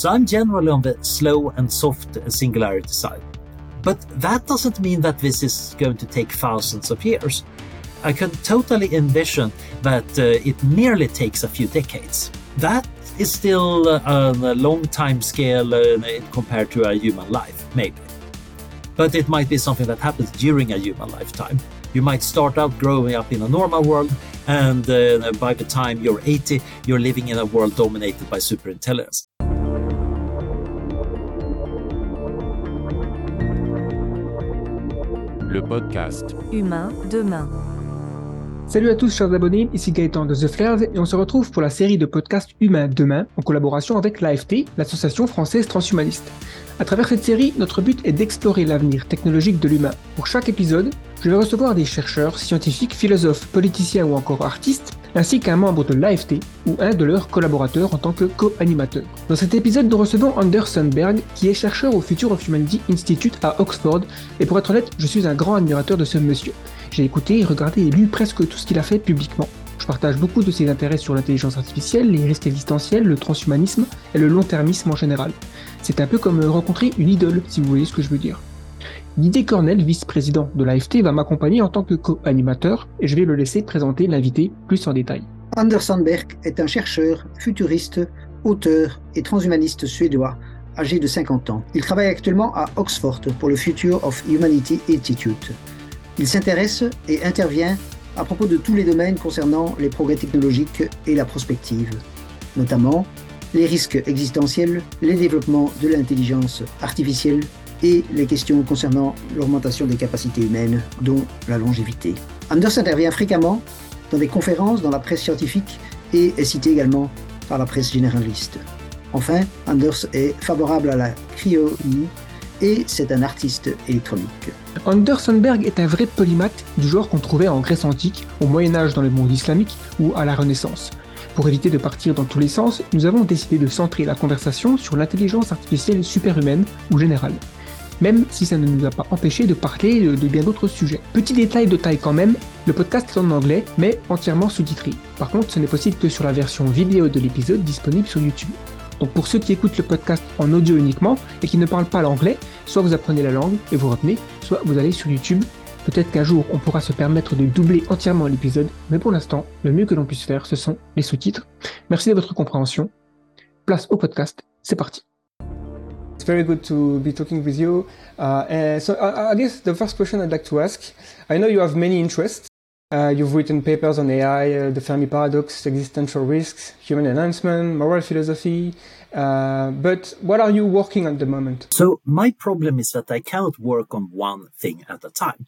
So I'm generally on the slow and soft singularity side. But that doesn't mean that this is going to take thousands of years. I can totally envision that uh, it merely takes a few decades. That is still uh, a long time scale uh, compared to a human life, maybe. But it might be something that happens during a human lifetime. You might start out growing up in a normal world, and uh, by the time you're 80, you're living in a world dominated by superintelligence. Le podcast Humain demain. Salut à tous chers abonnés, ici Gaëtan de The Flares et on se retrouve pour la série de podcasts Humain demain en collaboration avec l'AFT, l'association française transhumaniste. À travers cette série, notre but est d'explorer l'avenir technologique de l'humain. Pour chaque épisode, je vais recevoir des chercheurs, scientifiques, philosophes, politiciens ou encore artistes, ainsi qu'un membre de l'AFT ou un de leurs collaborateurs en tant que co-animateur. Dans cet épisode, nous recevons Anderson Berg, qui est chercheur au Future of Humanity Institute à Oxford, et pour être honnête, je suis un grand admirateur de ce monsieur. J'ai écouté, regardé et lu presque tout ce qu'il a fait publiquement. Je partage beaucoup de ses intérêts sur l'intelligence artificielle, les risques existentiels, le transhumanisme et le long-termisme en général. C'est un peu comme rencontrer une idole, si vous voyez ce que je veux dire. Didier Cornel, vice-président de l'AFT, va m'accompagner en tant que co-animateur et je vais le laisser présenter l'invité plus en détail. Anderson Berg est un chercheur, futuriste, auteur et transhumaniste suédois âgé de 50 ans. Il travaille actuellement à Oxford pour le Future of Humanity Institute. Il s'intéresse et intervient à propos de tous les domaines concernant les progrès technologiques et la prospective, notamment les risques existentiels, les développements de l'intelligence artificielle et les questions concernant l'augmentation des capacités humaines, dont la longévité. Anders intervient fréquemment dans des conférences dans la presse scientifique et est cité également par la presse généraliste. Enfin, Anders est favorable à la cryonie et c'est un artiste électronique. Anderson Berg est un vrai polymathe du genre qu'on trouvait en Grèce antique, au Moyen Âge dans le monde islamique ou à la Renaissance. Pour éviter de partir dans tous les sens, nous avons décidé de centrer la conversation sur l'intelligence artificielle superhumaine ou générale. Même si ça ne nous a pas empêché de parler de, bien d'autres sujets. Petit détail de taille quand même, le podcast est en anglais, mais entièrement sous-titré. Par contre, ce n'est possible que sur la version vidéo de l'épisode disponible sur YouTube. Donc pour ceux qui écoutent le podcast en audio uniquement et qui ne parlent pas l'anglais, soit vous apprenez la langue et vous retenez, soit vous allez sur YouTube. Peut-être qu'un jour on pourra se permettre de doubler entièrement l'épisode, mais pour l'instant, le mieux que l'on puisse faire, ce sont les sous-titres. Merci de votre compréhension. Place au podcast, c'est parti. It's very good to be talking with you. Uh, so I, I guess the first question I'd like to ask, I know you have many interests. Uh, you've written papers on AI, uh, the Fermi paradox, existential risks, human enhancement, moral philosophy. Uh, but what are you working on at the moment? So my problem is that I cannot work on one thing at a time.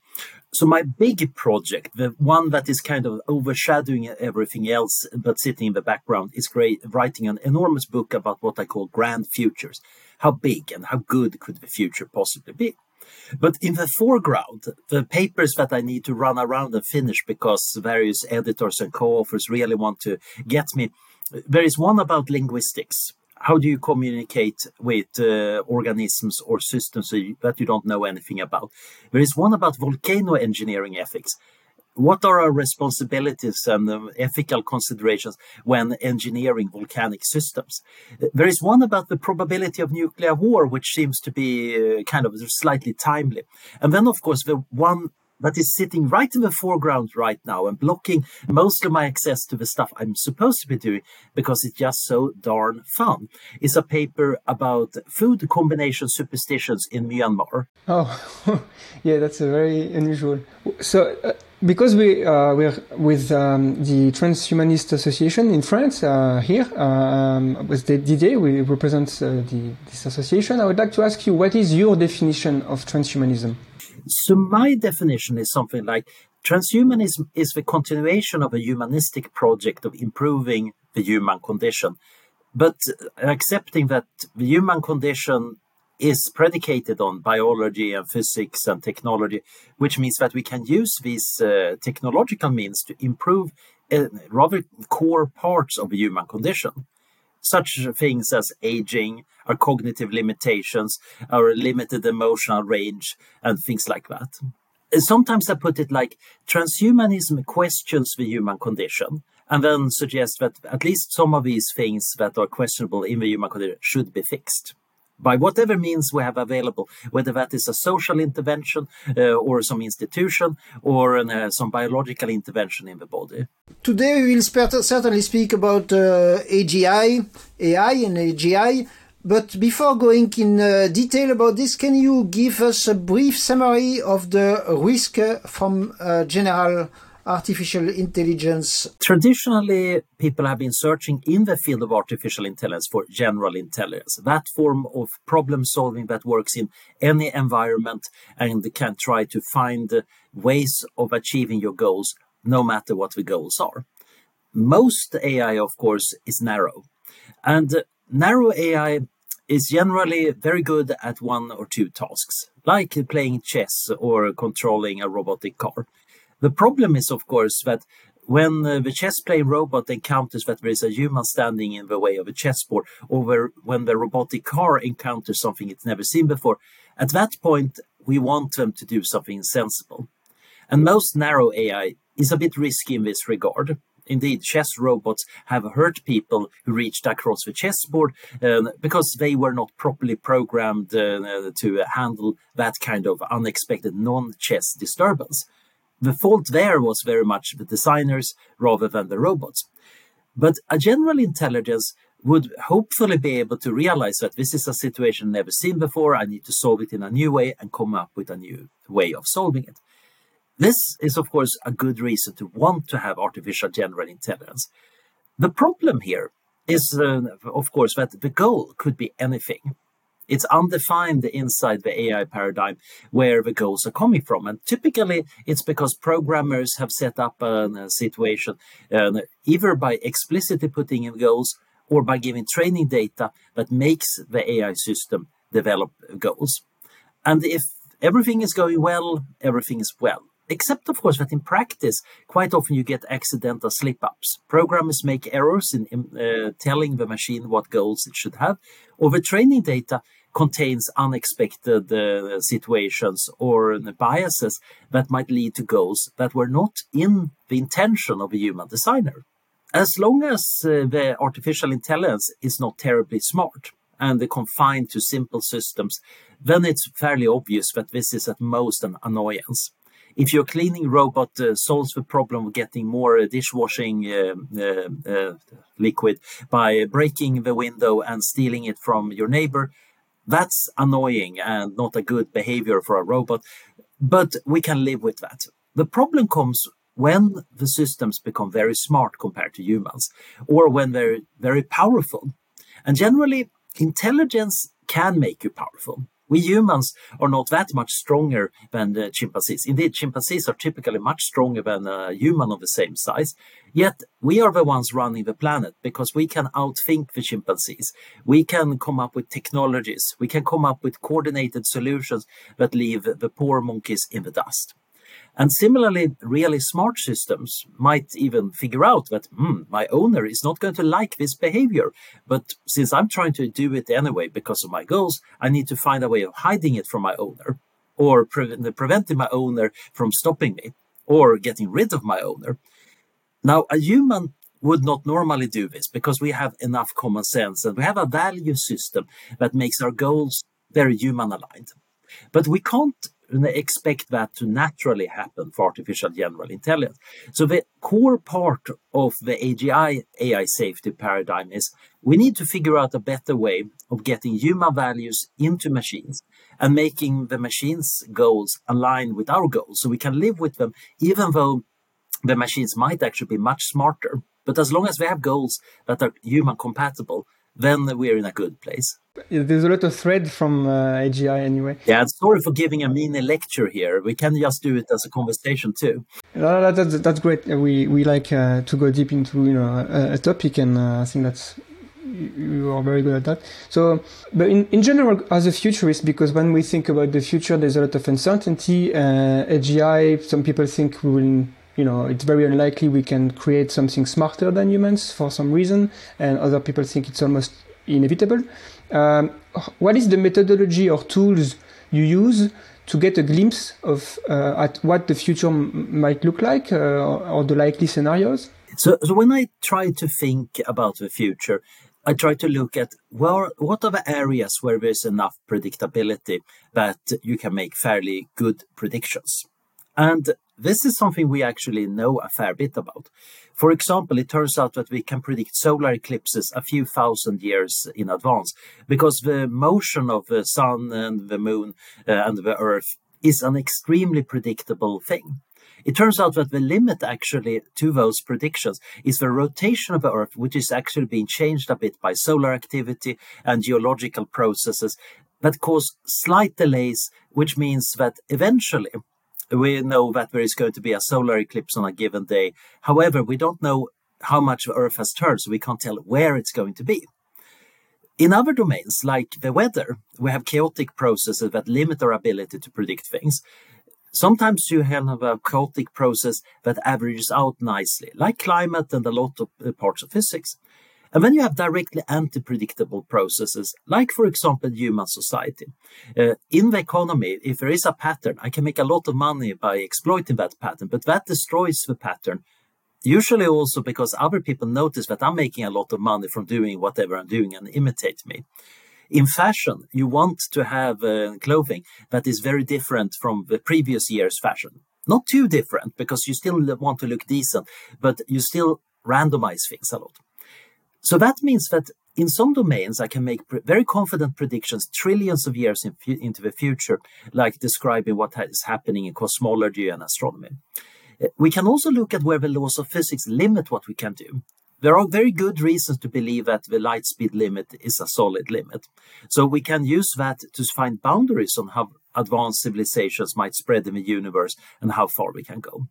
So my big project, the one that is kind of overshadowing everything else, but sitting in the background, is great, writing an enormous book about what I call grand futures. How big and how good could the future possibly be? But in the foreground, the papers that I need to run around and finish because various editors and co authors really want to get me. There is one about linguistics. How do you communicate with uh, organisms or systems that you don't know anything about? There is one about volcano engineering ethics what are our responsibilities and ethical considerations when engineering volcanic systems? There is one about the probability of nuclear war, which seems to be uh, kind of slightly timely. And then, of course, the one that is sitting right in the foreground right now and blocking most of my access to the stuff I'm supposed to be doing because it's just so darn fun is a paper about food combination superstitions in Myanmar. Oh, yeah, that's a very unusual. So, uh, because we uh, we're with um, the Transhumanist Association in France uh, here um, with the Didier, we represent uh, the, this association. I would like to ask you, what is your definition of transhumanism? So my definition is something like transhumanism is the continuation of a humanistic project of improving the human condition, but accepting that the human condition is predicated on biology and physics and technology, which means that we can use these uh, technological means to improve uh, rather core parts of the human condition, such things as aging, our cognitive limitations, our limited emotional range, and things like that. Sometimes I put it like transhumanism questions the human condition and then suggest that at least some of these things that are questionable in the human condition should be fixed by whatever means we have available, whether that is a social intervention uh, or some institution or uh, some biological intervention in the body. Today we will certainly speak about uh, AGI, AI and AGI. But before going in uh, detail about this, can you give us a brief summary of the risk from uh, general artificial intelligence? Traditionally, people have been searching in the field of artificial intelligence for general intelligence, that form of problem solving that works in any environment and can try to find ways of achieving your goals, no matter what the goals are. Most AI, of course, is narrow. And narrow AI is generally very good at one or two tasks, like playing chess or controlling a robotic car. The problem is, of course, that when uh, the chess playing robot encounters that there is a human standing in the way of a chessboard, or when the robotic car encounters something it's never seen before, at that point, we want them to do something sensible. And most narrow AI is a bit risky in this regard. Indeed, chess robots have hurt people who reached across the chessboard because they were not properly programmed uh, to handle that kind of unexpected non chess disturbance. The fault there was very much the designers rather than the robots. But a general intelligence would hopefully be able to realize that this is a situation never seen before. I need to solve it in a new way and come up with a new way of solving it. This is, of course, a good reason to want to have artificial general intelligence. The problem here is, uh, of course, that the goal could be anything. It's undefined inside the AI paradigm where the goals are coming from. And typically, it's because programmers have set up a, a situation uh, either by explicitly putting in goals or by giving training data that makes the AI system develop goals. And if everything is going well, everything is well. Except, of course, that in practice, quite often you get accidental slip ups. Programmers make errors in, in uh, telling the machine what goals it should have, or the training data contains unexpected uh, situations or biases that might lead to goals that were not in the intention of a human designer. As long as uh, the artificial intelligence is not terribly smart and confined to simple systems, then it's fairly obvious that this is at most an annoyance if your cleaning robot uh, solves the problem of getting more uh, dishwashing uh, uh, uh, liquid by breaking the window and stealing it from your neighbor, that's annoying and not a good behavior for a robot, but we can live with that. The problem comes when the systems become very smart compared to humans, or when they're very powerful. And generally, intelligence can make you powerful. We humans are not that much stronger than the chimpanzees. Indeed, chimpanzees are typically much stronger than a human of the same size. Yet we are the ones running the planet because we can outthink the chimpanzees. We can come up with technologies. We can come up with coordinated solutions that leave the poor monkeys in the dust. And similarly, really smart systems might even figure out that hmm, my owner is not going to like this behavior. But since I'm trying to do it anyway because of my goals, I need to find a way of hiding it from my owner or pre- preventing my owner from stopping me or getting rid of my owner. Now, a human would not normally do this because we have enough common sense and we have a value system that makes our goals very human aligned. But we can't expect that to naturally happen for artificial general intelligence. So the core part of the AGI AI safety paradigm is we need to figure out a better way of getting human values into machines and making the machines' goals align with our goals so we can live with them even though the machines might actually be much smarter. But as long as we have goals that are human compatible, then we're in a good place. There's a lot of thread from uh, AGI anyway. Yeah, sorry for giving a mini lecture here. We can just do it as a conversation too. No, that's, that's great. We we like uh, to go deep into you know a, a topic, and uh, I think that's you are very good at that. So, but in, in general, as a futurist, because when we think about the future, there's a lot of uncertainty. Uh, AGI, some people think we will you know, it's very unlikely we can create something smarter than humans for some reason, and other people think it's almost inevitable. Um, what is the methodology or tools you use to get a glimpse of uh, at what the future m- might look like uh, or the likely scenarios? So, so when I try to think about the future, I try to look at well, what are the areas where there's enough predictability that you can make fairly good predictions. And this is something we actually know a fair bit about. For example, it turns out that we can predict solar eclipses a few thousand years in advance because the motion of the sun and the moon uh, and the earth is an extremely predictable thing. It turns out that the limit actually to those predictions is the rotation of the Earth, which is actually being changed a bit by solar activity and geological processes that cause slight delays, which means that eventually we know that there is going to be a solar eclipse on a given day. However, we don't know how much Earth has turned, so we can't tell where it's going to be. In other domains, like the weather, we have chaotic processes that limit our ability to predict things. Sometimes you have a chaotic process that averages out nicely, like climate and a lot of uh, parts of physics. And then you have directly anti-predictable processes, like, for example, human society. Uh, in the economy, if there is a pattern, I can make a lot of money by exploiting that pattern, but that destroys the pattern. Usually also because other people notice that I'm making a lot of money from doing whatever I'm doing and imitate me. In fashion, you want to have uh, clothing that is very different from the previous year's fashion. Not too different because you still want to look decent, but you still randomize things a lot. So that means that in some domains, I can make very confident predictions trillions of years in into the future, like describing what is happening in cosmology and astronomy. Uh, we can also look at where the laws of physics limit what we can do. There are very good reasons to believe that the light speed limit is a solid limit. So we can use that to find boundaries on how advanced civilizations might spread in the universe and how far we can go.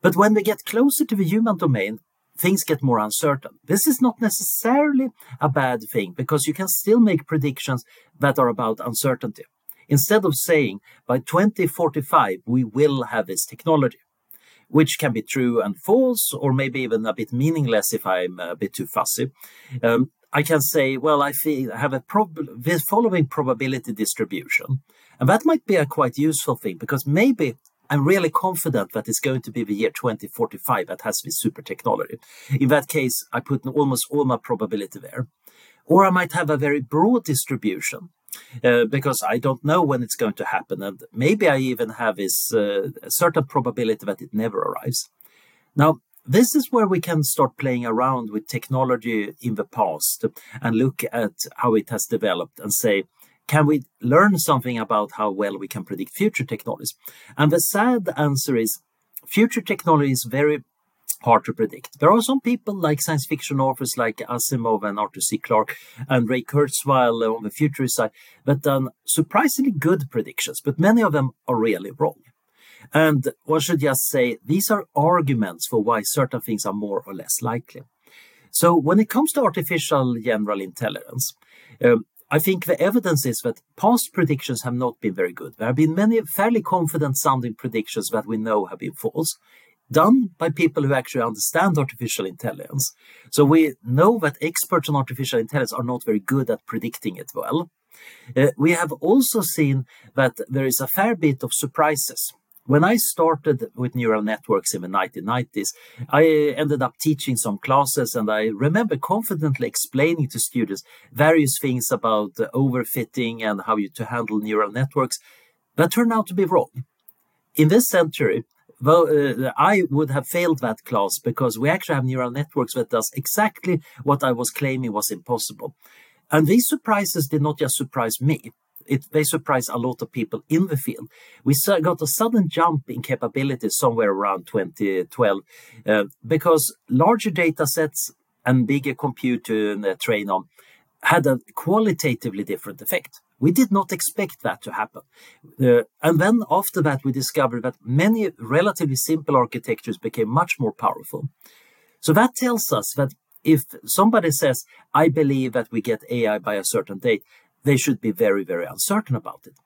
But when we get closer to the human domain, things get more uncertain. This is not necessarily a bad thing because you can still make predictions that are about uncertainty. Instead of saying by 2045 we will have this technology, which can be true and false, or maybe even a bit meaningless if I'm a bit too fussy. Um, I can say, well, I have a prob- following probability distribution. And that might be a quite useful thing because maybe I'm really confident that it's going to be the year 2045 that has this super technology. In that case, I put almost all my probability there. Or I might have a very broad distribution uh, because I don't know when it's going to happen. And maybe I even have this uh, certain probability that it never arrives. Now, this is where we can start playing around with technology in the past and look at how it has developed and say, can we learn something about how well we can predict future technologies? And the sad answer is future technology is very hard to predict. There are some people like science fiction authors like Asimov and Arthur C. Clarke and Ray Kurzweil on the futurist side that done surprisingly good predictions, but many of them are really wrong. And one should just say these are arguments for why certain things are more or less likely. So when it comes to artificial general intelligence, um, I think the evidence is that past predictions have not been very good. There have been many fairly confident sounding predictions that we know have been false done by people who actually understand artificial intelligence. So we know that experts on artificial intelligence are not very good at predicting it well. Uh, we have also seen that there is a fair bit of surprises. When I started with neural networks in the 1990s, I ended up teaching some classes, and I remember confidently explaining to students various things about overfitting and how you to handle neural networks that turned out to be wrong. In this century, uh, I would have failed that class because we actually have neural networks that does exactly what I was claiming was impossible. And these surprises did not just surprise me. It, they surprised a lot of people in the field. We got a sudden jump in capabilities somewhere around 2012 uh, because larger data sets and bigger compute to uh, train on had a qualitatively different effect. We did not expect that to happen. Uh, and then after that, we discovered that many relatively simple architectures became much more powerful. So that tells us that if somebody says, I believe that we get AI by a certain date, they should be very, very uncertain about it.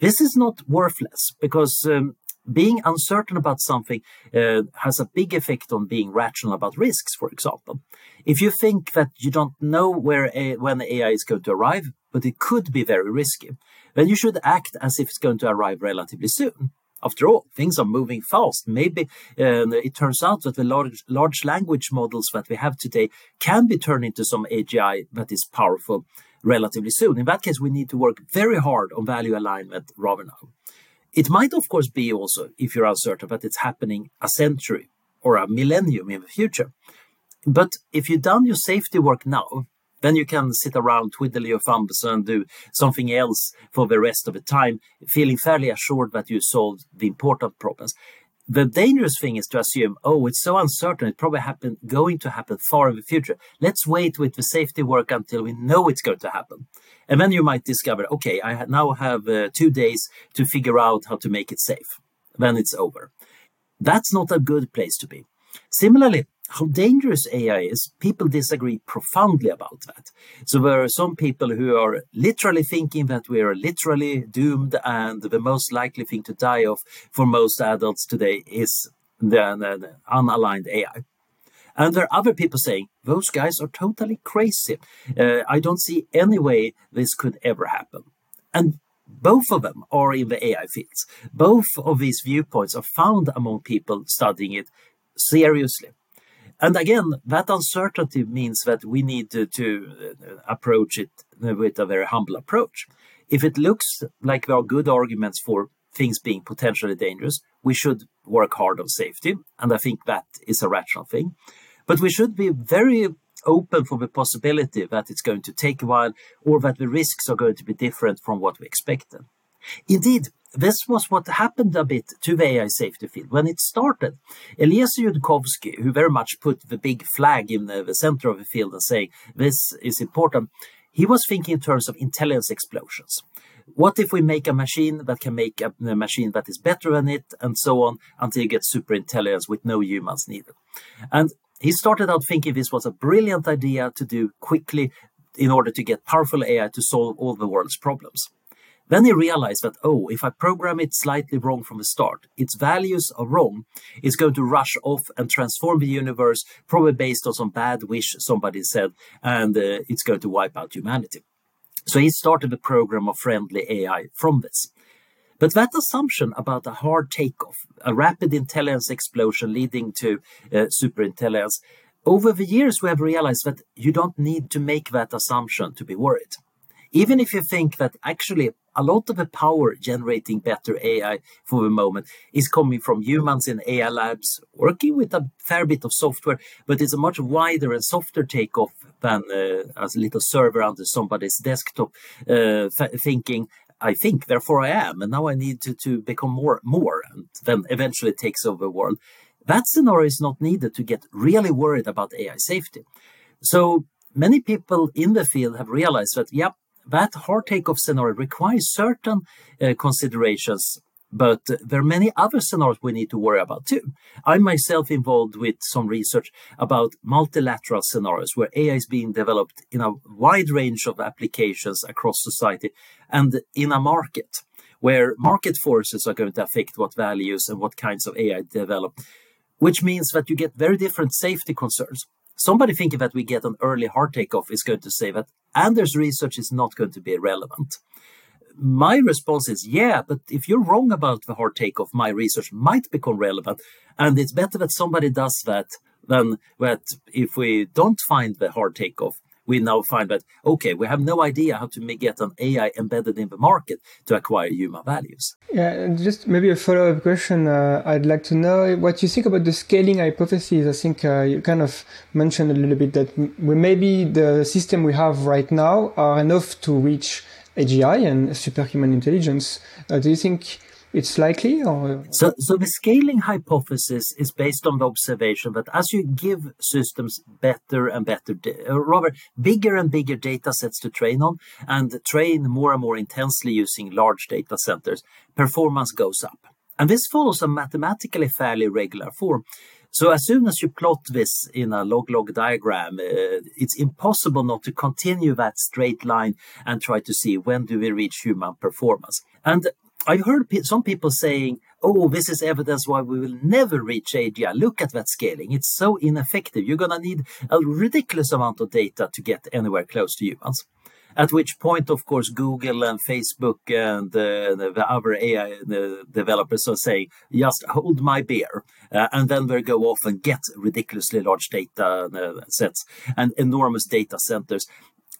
This is not worthless because um, being uncertain about something uh, has a big effect on being rational about risks, for example. If you think that you don't know where a, when AI is going to arrive, but it could be very risky, then you should act as if it's going to arrive relatively soon. After all, things are moving fast. Maybe uh, it turns out that the large, large language models that we have today can be turned into some AGI that is powerful relatively soon. In that case, we need to work very hard on value alignment rather now. It might, of course, be also, if you're uncertain, that it's happening a century or a millennium in the future. But if you've done your safety work now, then you can sit around, twiddle your thumbs, and do something else for the rest of the time, feeling fairly assured that you solved the important problems. The dangerous thing is to assume, oh, it's so uncertain, it probably happen, going to happen far in the future. Let's wait with the safety work until we know it's going to happen. And then you might discover, okay, I now have uh, two days to figure out how to make it safe. Then it's over. That's not a good place to be. Similarly, how dangerous AI is, people disagree profoundly about that. So there are some people who are literally thinking that we are literally doomed, and the most likely thing to die of for most adults today is the, the, the unaligned AI. And there are other people saying those guys are totally crazy. Uh, I don't see any way this could ever happen. And both of them are in the AI fields. Both of these viewpoints are found among people studying it seriously. And again, that uncertainty means that we need to, to, uh, approach it with a very humble approach. If it looks like there are good arguments for things being potentially dangerous, we should work hard on safety. And I think that is a rational thing. But we should be very open for the possibility that it's going to take a while or that the risks are going to be different from what we expected. Indeed, this was what happened a bit to the AI safety field when it started. Eliezer Yudkowsky, who very much put the big flag in the, the center of the field and saying this is important, he was thinking in terms of intelligence explosions. What if we make a machine that can make a, a machine that is better than it, and so on, until you get super intelligence with no humans needed? And he started out thinking this was a brilliant idea to do quickly in order to get powerful AI to solve all the world's problems. Then he realized that, oh, if I program it slightly wrong from the start, its values are wrong, it's going to rush off and transform the universe, probably based on some bad wish somebody said, and uh, it's going to wipe out humanity. So he started a program of friendly AI from this. But that assumption about a hard takeoff, a rapid intelligence explosion leading to uh, superintelligence, over the years we have realized that you don't need to make that assumption to be worried. Even if you think that actually a lot of the power generating better AI for the moment is coming from humans in AI labs working with a fair bit of software, but it's a much wider and softer takeoff than uh, a little server under somebody's desktop uh, thinking. I think, therefore I am, and now I need to, to become more, more, and then eventually takes over the world. That scenario is not needed to get really worried about AI safety. So many people in the field have realized that, yep, that hard takeoff scenario requires certain uh, considerations but there are many other scenarios we need to worry about too. I'm myself involved with some research about multilateral scenarios where AI is being developed in a wide range of applications across society and in a market where market forces are going to affect what values and what kinds of AI develop, which means that you get very different safety concerns. Somebody thinking that we get an early hard takeoff is going to say that Anders' research is not going to be relevant. My response is, yeah, but if you're wrong about the hard takeoff, my research might become relevant. And it's better that somebody does that than that if we don't find the hard takeoff, we now find that, okay, we have no idea how to get an AI embedded in the market to acquire human values. Yeah, just maybe a follow up question. Uh, I'd like to know what you think about the scaling hypothesis. I think uh, you kind of mentioned a little bit that we, maybe the system we have right now are enough to reach AGI and superhuman intelligence. Uh, do you think it's likely or? So so the scaling hypothesis is based on the observation that as you give systems better and better uh, rather bigger and bigger data sets to train on and train more and more intensely using large data centers performance goes up. And this follows a mathematically fairly regular form. So as soon as you plot this in a log-log diagram, uh, it's impossible not to continue that straight line and try to see when do we reach human performance. And I've heard some people saying, oh, this is evidence why we will never reach AGI. Look at that scaling. It's so ineffective. You're going to need a ridiculous amount of data to get anywhere close to humans. At which point, of course, Google and Facebook and uh, the other AI the developers are saying, just hold my beer. Uh, and then they go off and get ridiculously large data uh, sets and enormous data centers.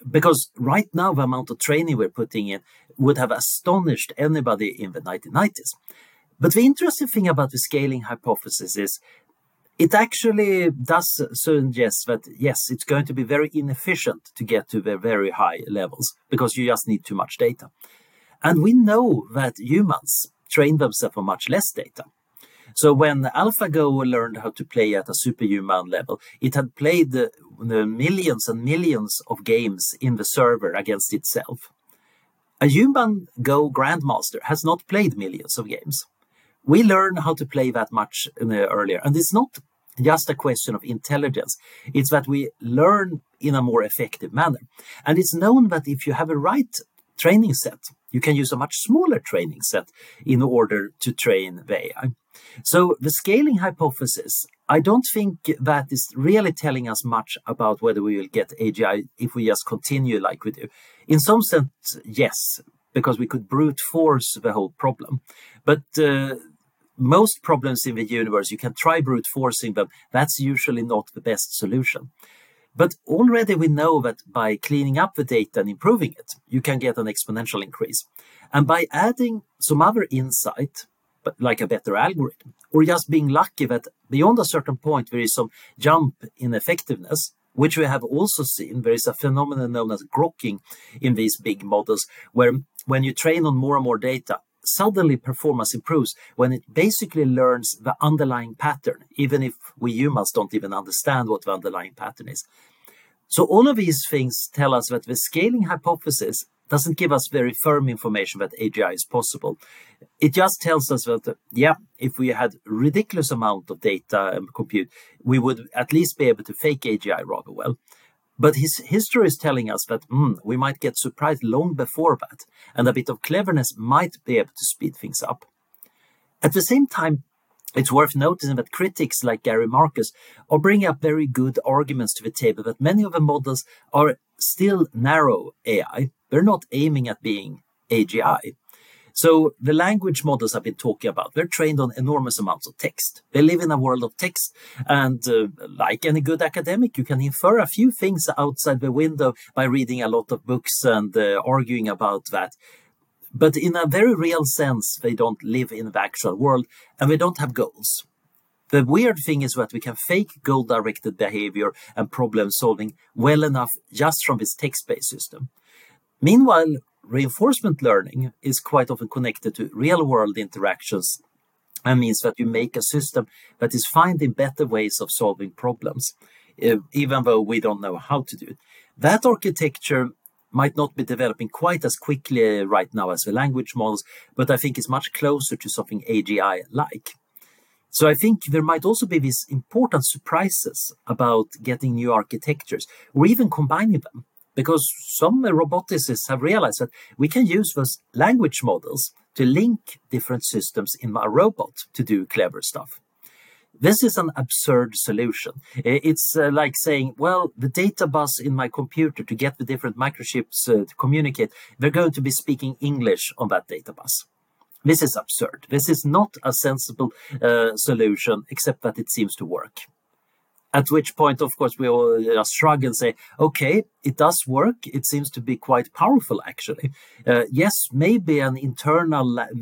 Because right now, the amount of training we're putting in would have astonished anybody in the 1990s. But the interesting thing about the scaling hypothesis is it actually does suggest that yes, it's going to be very inefficient to get to the very high levels because you just need too much data. And we know that humans train themselves on much less data. So when AlphaGo learned how to play at a superhuman level, it had played the, the millions and millions of games in the server against itself. A human Go grandmaster has not played millions of games we learn how to play that much uh, earlier. And it's not just a question of intelligence, it's that we learn in a more effective manner. And it's known that if you have a right training set, you can use a much smaller training set in order to train the AI. So the scaling hypothesis, I don't think that is really telling us much about whether we will get AGI if we just continue like we do. In some sense, yes, because we could brute force the whole problem. But uh, most problems in the universe, you can try brute forcing them. That's usually not the best solution. But already we know that by cleaning up the data and improving it, you can get an exponential increase. And by adding some other insight, but like a better algorithm, or just being lucky that beyond a certain point there is some jump in effectiveness, which we have also seen. There is a phenomenon known as grokking in these big models, where when you train on more and more data, suddenly performance improves when it basically learns the underlying pattern, even if we humans don't even understand what the underlying pattern is. So all of these things tell us that the scaling hypothesis doesn't give us very firm information that AGI is possible. It just tells us that, yeah, if we had ridiculous amount of data and compute, we would at least be able to fake AGI rather well. But his history is telling us that mm, we might get surprised long before that, and a bit of cleverness might be able to speed things up. At the same time, it's worth noticing that critics like Gary Marcus are bringing up very good arguments to the table that many of the models are still narrow AI. They're not aiming at being AGI. So the language models I've been talking about, they're trained on enormous amounts of text. They live in a world of text. And uh, like any good academic, you can infer a few things outside the window by reading a lot of books and uh, arguing about that. But in a very real sense, they don't live in the actual world and they don't have goals. The weird thing is that we can fake goal directed behavior and problem solving well enough just from this text based system. Meanwhile, reinforcement learning is quite often connected to real world interactions and means that you make a system that is finding better ways of solving problems, eh, even though we don't know how to do it. That architecture might not be developing quite as quickly right now as the language models, but I think it's much closer to something AGI like. So I think there might also be these important surprises about getting new architectures or even combining them because some roboticists have realized that we can use those language models to link different systems in a robot to do clever stuff. This is an absurd solution. It's uh, like saying, well, the data bus in my computer to get the different microchips uh, to communicate, they're going to be speaking English on that data bus. This is absurd. This is not a sensible uh, solution, except that it seems to work. At which point, of course, we all just shrug and say, okay, it does work. It seems to be quite powerful, actually. Uh, yes, maybe an internal la-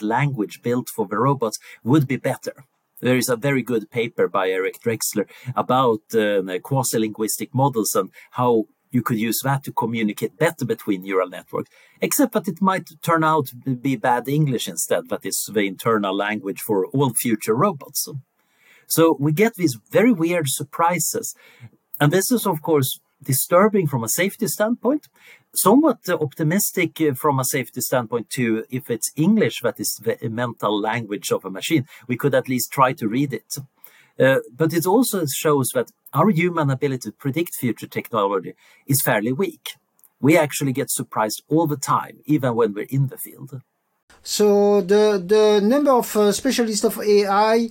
language built for the robots would be better. There is a very good paper by Eric Drexler about uh, quasi linguistic models and how you could use that to communicate better between neural networks, except that it might turn out to be bad English instead, that is the internal language for all future robots. So we get these very weird surprises. And this is, of course, disturbing from a safety standpoint, somewhat optimistic uh, from a safety standpoint too. If it's English that is the mental language of a machine, we could at least try to read it. Uh, but it also shows that our human ability to predict future technology is fairly weak. We actually get surprised all the time, even when we're in the field. So the the number of uh, specialists of AI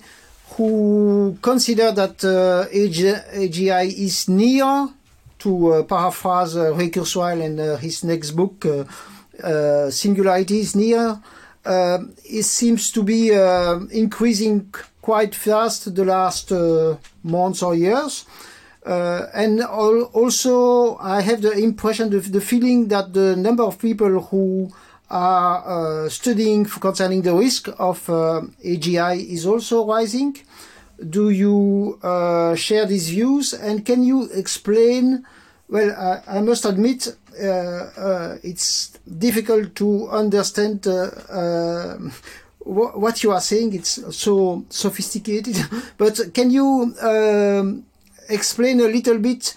who consider that uh, AGI is near to uh, paraphrase uh, Ray Kurzweil in uh, his next book, uh, uh, Singularity is Near, uh, it seems to be increasing quite fast the last months or years. and also, I have the impression, the, the feeling that the number of people who are uh, studying concerning the risk of uh, AGI is also rising. Do you uh, share these views? And can you explain? Well, I, I must admit it's difficult to understand what you are saying. It's so sophisticated. but can you um, explain a little bit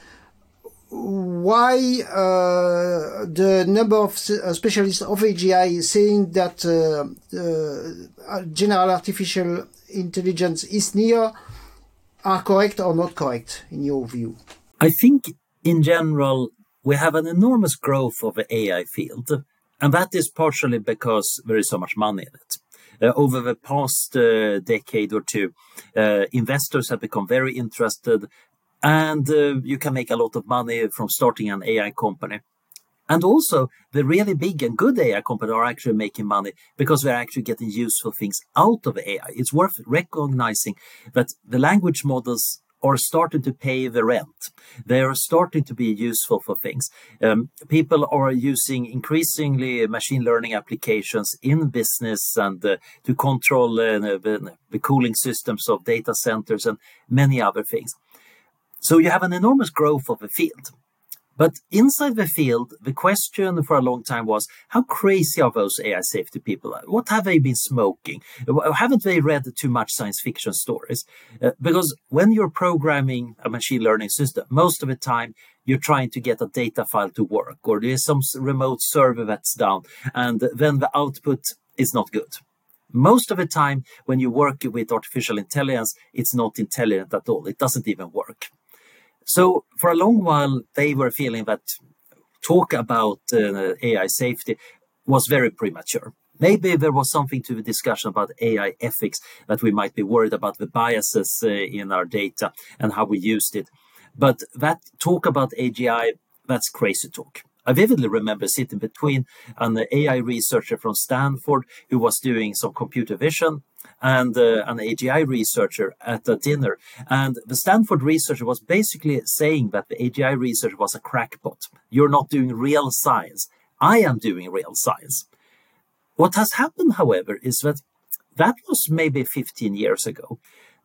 why uh, the number of uh, specialists of AGI is saying that uh, uh, general artificial intelligence is near are correct or not correct in your view? I think in general we have an enormous growth of the AI field, and that is partially because there is so much money in it. Uh, over the past uh, decade or two, uh, investors have become very interested and uh, you can make a lot of money from starting an AI company. And also, the really big and good AI companies are actually making money because they're actually getting useful things out of AI. It's worth recognizing that the language models are starting to pay the rent. They are starting to be useful for things. Um, people are using increasingly machine learning applications in business and uh, to control uh, the, the cooling systems of data centers and many other things. So you have an enormous growth of the field. But inside the field, the question for a long time was how crazy are those AI safety people? What have they been smoking? Haven't they read too much science fiction stories? Uh, because when you're programming a machine learning system, most of the time you're trying to get a data file to work, or there's some remote server that's down, and then the output is not good. Most of the time, when you work with artificial intelligence, it's not intelligent at all. It doesn't even work. So for a long while, they were feeling that talk about uh, AI safety was very premature. Maybe there was something to the discussion about AI ethics that we might be worried about the biases uh, in our data and how we used it. But that talk about AGI, that's crazy talk. I vividly remember sitting between an AI researcher from Stanford who was doing some computer vision and uh, an AGI researcher at a dinner. And the Stanford researcher was basically saying that the AGI researcher was a crackpot. You're not doing real science. I am doing real science. What has happened, however, is that that was maybe 15 years ago.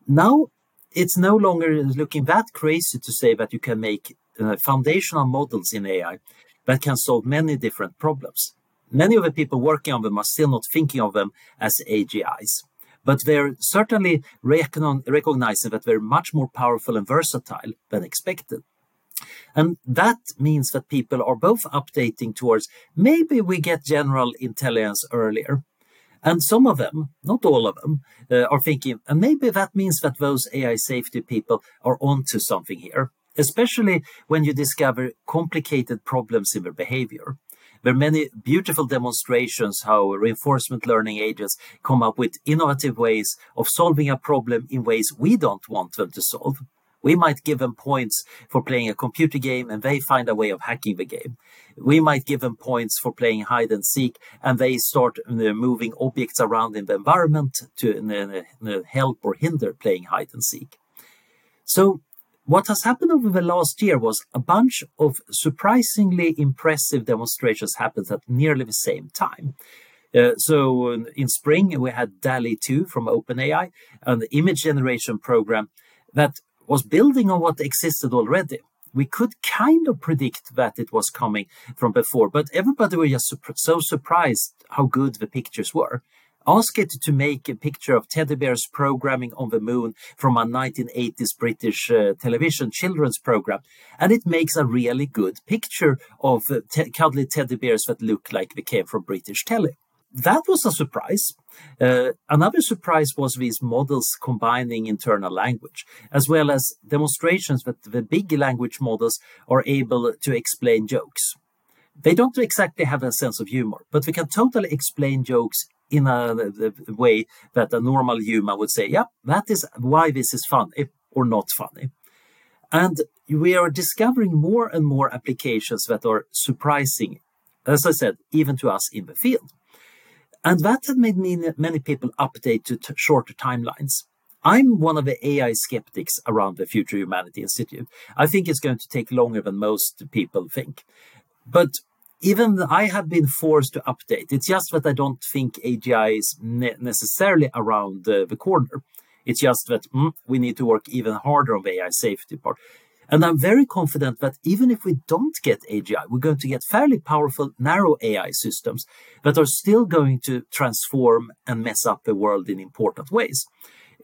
Now it's no longer looking that crazy to say that you can make uh, foundational models in AI that can solve many different problems. Many of the people working on them are still not thinking of them as AGIs but they're certainly recognizing that they're much more powerful and versatile than expected. And that means that people are both updating towards maybe we get general intelligence earlier. And some of them, not all of them, uh, are thinking, and maybe that means that those AI safety people are onto something here, especially when you discover complicated problems in their behavior. There are many beautiful demonstrations how reinforcement learning agents come up with innovative ways of solving a problem in ways we don't want them to solve. We might give them points for playing a computer game and they find a way of hacking the game. We might give them points for playing hide and seek and they start moving objects around in the environment to help or hinder playing hide and seek. So what has happened over the last year was a bunch of surprisingly impressive demonstrations happened at nearly the same time. Uh, so in spring, we had DALL-E 2 from OpenAI, an image generation program that was building on what existed already. We could kind of predict that it was coming from before, but everybody was just so surprised how good the pictures were. Ask it to make a picture of teddy bears programming on the moon from a 1980s British uh, television children's program, and it makes a really good picture of uh, te- cuddly teddy bears that look like they came from British telly. That was a surprise. Uh, another surprise was these models combining internal language, as well as demonstrations that the big language models are able to explain jokes. They don't exactly have a sense of humor, but they can totally explain jokes in a, way that a normal human would say, yeah, that is why this is funny or not funny. And we are discovering more and more applications that are surprising, as I said, even to us in the field. And that had made many people update to t- shorter timelines. I'm one of the AI skeptics around the Future Humanity Institute. I think it's going to take longer than most people think. But even I have been forced to update. It's just that I don't think AGI is ne- necessarily around uh, the corner. It's just that mm, we need to work even harder on the AI safety part. And I'm very confident that even if we don't get AGI, we're going to get fairly powerful narrow AI systems that are still going to transform and mess up the world in important ways.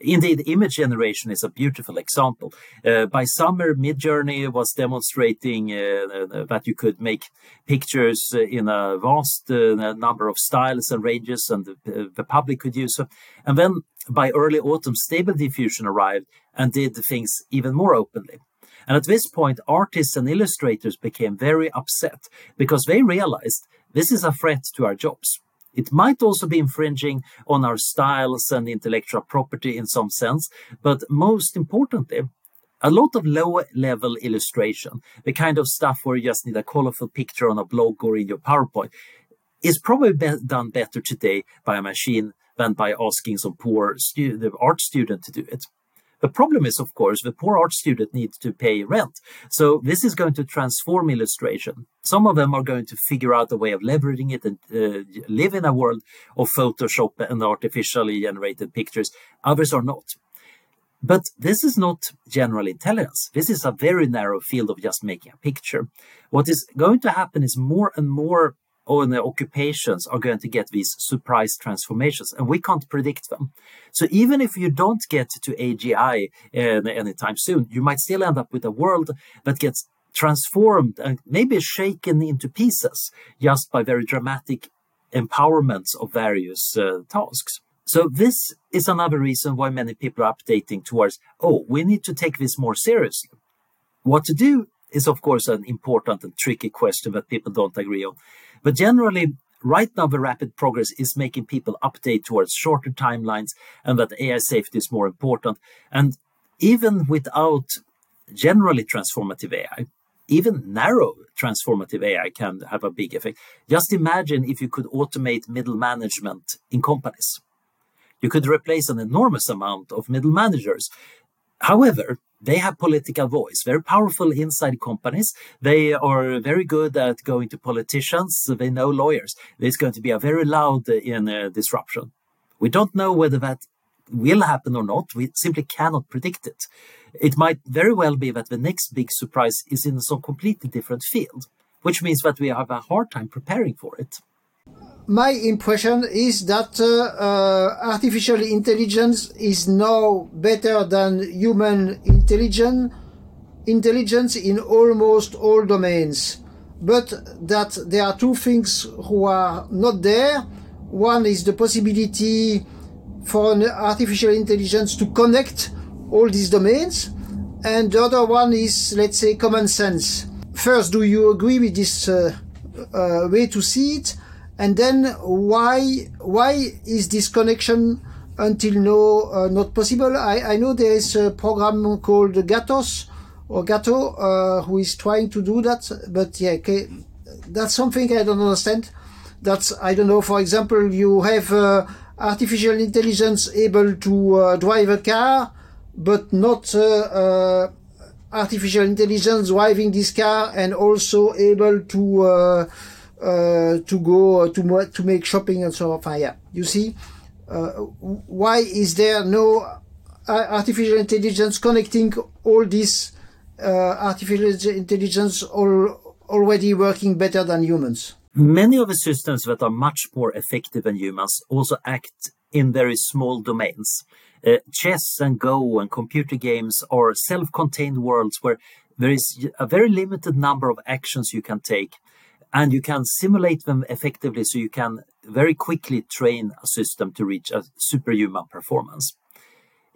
Indeed, image generation is a beautiful example. Uh, by summer, Midjourney was demonstrating uh, uh that you could make pictures uh, in a vast uh, number of styles and ranges, and the, the public could use them. And then by early autumn, Stable Diffusion arrived and did things even more openly. And at this point, artists and illustrators became very upset because they realized this is a threat to our jobs. It might also be infringing on our styles and intellectual property in some sense, but most importantly, a lot of low level illustration, the kind of stuff where you just need a colorful picture on a blog or in your PowerPoint, is probably be done better today by a machine than by asking some poor stu- art student to do it. The problem is, of course, the poor art student needs to pay rent. So this is going to transform illustration. Some of them are going to figure out a way of leveraging it and uh, live in a world of Photoshop and artificially generated pictures. Others are not. But this is not general intelligence. This is a very narrow field of just making a picture. What is going to happen is more and more or in the occupations are going to get these surprise transformations and we can't predict them. So even if you don't get to AGI uh, anytime soon, you might still end up with a world that gets transformed and maybe shaken into pieces just by very dramatic empowerments of various uh, tasks. So this is another reason why many people are updating towards, oh, we need to take this more seriously. What to do is of course an important and tricky question that people don't agree on. But generally, right now the rapid progress is making people update towards shorter timelines and that AI safety is more important. And even without generally transformative AI, even narrow transformative AI can have a big effect. Just imagine if you could automate middle management in companies. You could replace an enormous amount of middle managers. However, they have political voice, very powerful inside companies. They are very good at going to politicians. They know lawyers. There's going to be a very loud uh, in uh, disruption. We don't know whether that will happen or not. We simply cannot predict it. It might very well be that the next big surprise is in some completely different field, which means that we have a hard time preparing for it my impression is that uh, uh, artificial intelligence is now better than human intelligence intelligence in almost all domains. But that there are two things who are not there. One is the possibility for an artificial intelligence to connect all these domains. And the other one is let's say common sense. First do you agree with this uh, uh way to see it and then why why is this connection until now uh, not possible? I, I know there is a program called Gatos or Gato uh, who is trying to do that, but yeah, okay, that's something I don't understand. That's I don't know. For example, you have uh, artificial intelligence able to uh, drive a car, but not uh, uh, artificial intelligence driving this car and also able to uh, to go uh, to to make shopping and so on. Yeah, you see, uh, why is there no uh, artificial intelligence connecting all this artificial intelligence all, already working better than humans? Many of the systems that are much more effective than humans also act in very small domains. Uh, chess and Go and computer games are self contained worlds where there is a very limited number of actions you can take and you can simulate them effectively so you can very quickly train a system to reach a superhuman performance.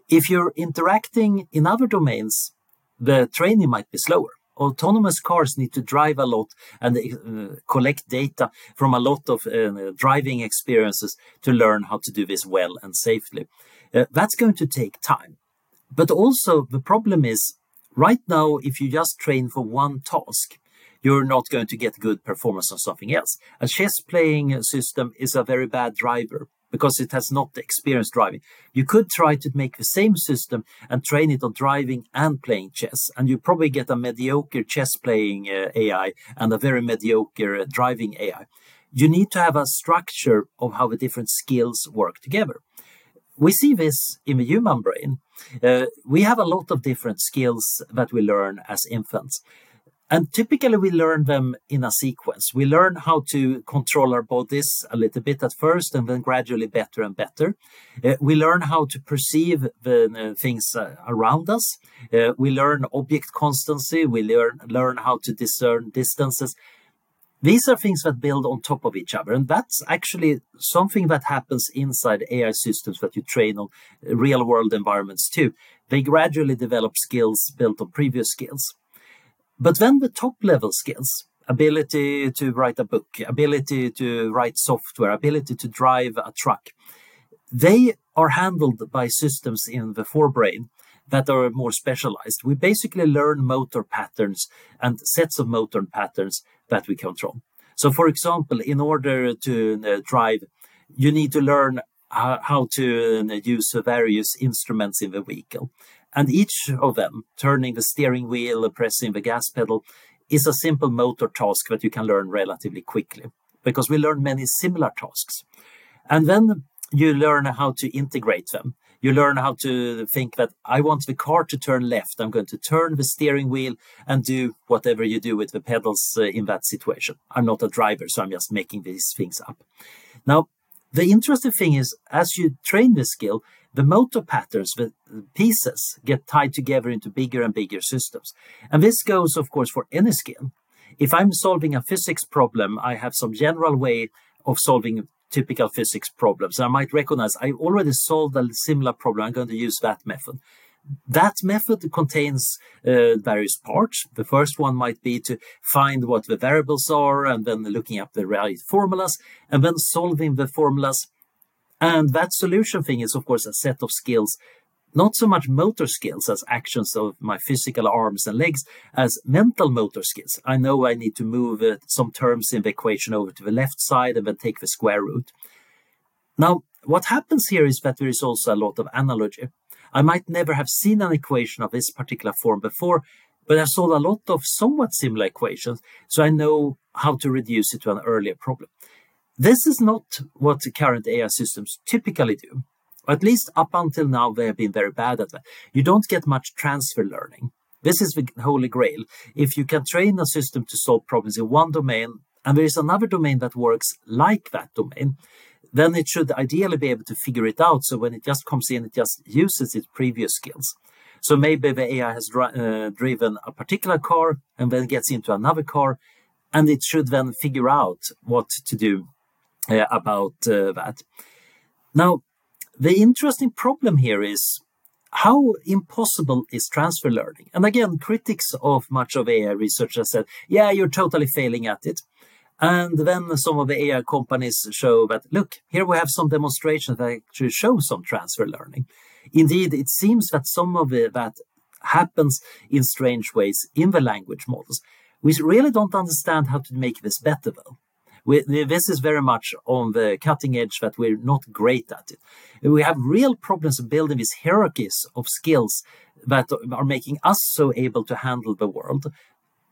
If you're interacting in other domains, the training might be slower. Autonomous cars need to drive a lot and uh, collect data from a lot of uh, driving experiences to learn how to do this well and safely. Uh, that's going to take time. But also, the problem is Right now, if you just train for one task, you're not going to get good performance on something else. A chess playing system is a very bad driver because it has not experienced driving. You could try to make the same system and train it on driving and playing chess, and you probably get a mediocre chess playing uh, AI and a very mediocre uh, driving AI. You need to have a structure of how the different skills work together. We see this in the human brain. Uh, we have a lot of different skills that we learn as infants. And typically, we learn them in a sequence. We learn how to control our bodies a little bit at first, and then gradually better and better. Uh, we learn how to perceive the uh, things uh, around us. Uh, we learn object constancy. We learn learn how to discern distances. These are things that build on top of each other, and that's actually something that happens inside AI systems that you train on uh, real world environments too. They gradually develop skills built on previous skills. But then the top level skills, ability to write a book, ability to write software, ability to drive a truck, they are handled by systems in the forebrain that are more specialized. We basically learn motor patterns and sets of motor patterns that we control. So, for example, in order to uh, drive, you need to learn how, how to uh, use various instruments in the vehicle. And each of them, turning the steering wheel, pressing the gas pedal, is a simple motor task that you can learn relatively quickly because we learn many similar tasks. And then you learn how to integrate them. You learn how to think that I want the car to turn left. I'm going to turn the steering wheel and do whatever you do with the pedals uh, in that situation. I'm not a driver, so I'm just making these things up. Now, the interesting thing is, as you train this skill, the motor patterns, the pieces get tied together into bigger and bigger systems. And this goes, of course, for any skill. If I'm solving a physics problem, I have some general way of solving typical physics problems. I might recognize I already solved a similar problem. I'm going to use that method. That method contains uh, various parts. The first one might be to find what the variables are and then looking up the right formulas and then solving the formulas and that solution thing is, of course, a set of skills, not so much motor skills as actions of my physical arms and legs, as mental motor skills. I know I need to move uh, some terms in the equation over to the left side and then take the square root. Now, what happens here is that there is also a lot of analogy. I might never have seen an equation of this particular form before, but I saw a lot of somewhat similar equations, so I know how to reduce it to an earlier problem. This is not what the current AI systems typically do. At least up until now, they have been very bad at that. You don't get much transfer learning. This is the holy grail. If you can train a system to solve problems in one domain, and there is another domain that works like that domain, then it should ideally be able to figure it out. So when it just comes in, it just uses its previous skills. So maybe the AI has uh, driven a particular car and then gets into another car, and it should then figure out what to do about uh, that. Now, the interesting problem here is how impossible is transfer learning? And again, critics of much of AI research have said, yeah, you're totally failing at it. And then some of the AI companies show that, look, here we have some demonstrations that actually show some transfer learning. Indeed, it seems that some of the, that happens in strange ways in the language models. We really don't understand how to make this better, though we, this is very much on the cutting edge that we're not great at it. We have real problems building these hierarchies of skills that are making us so able to handle the world.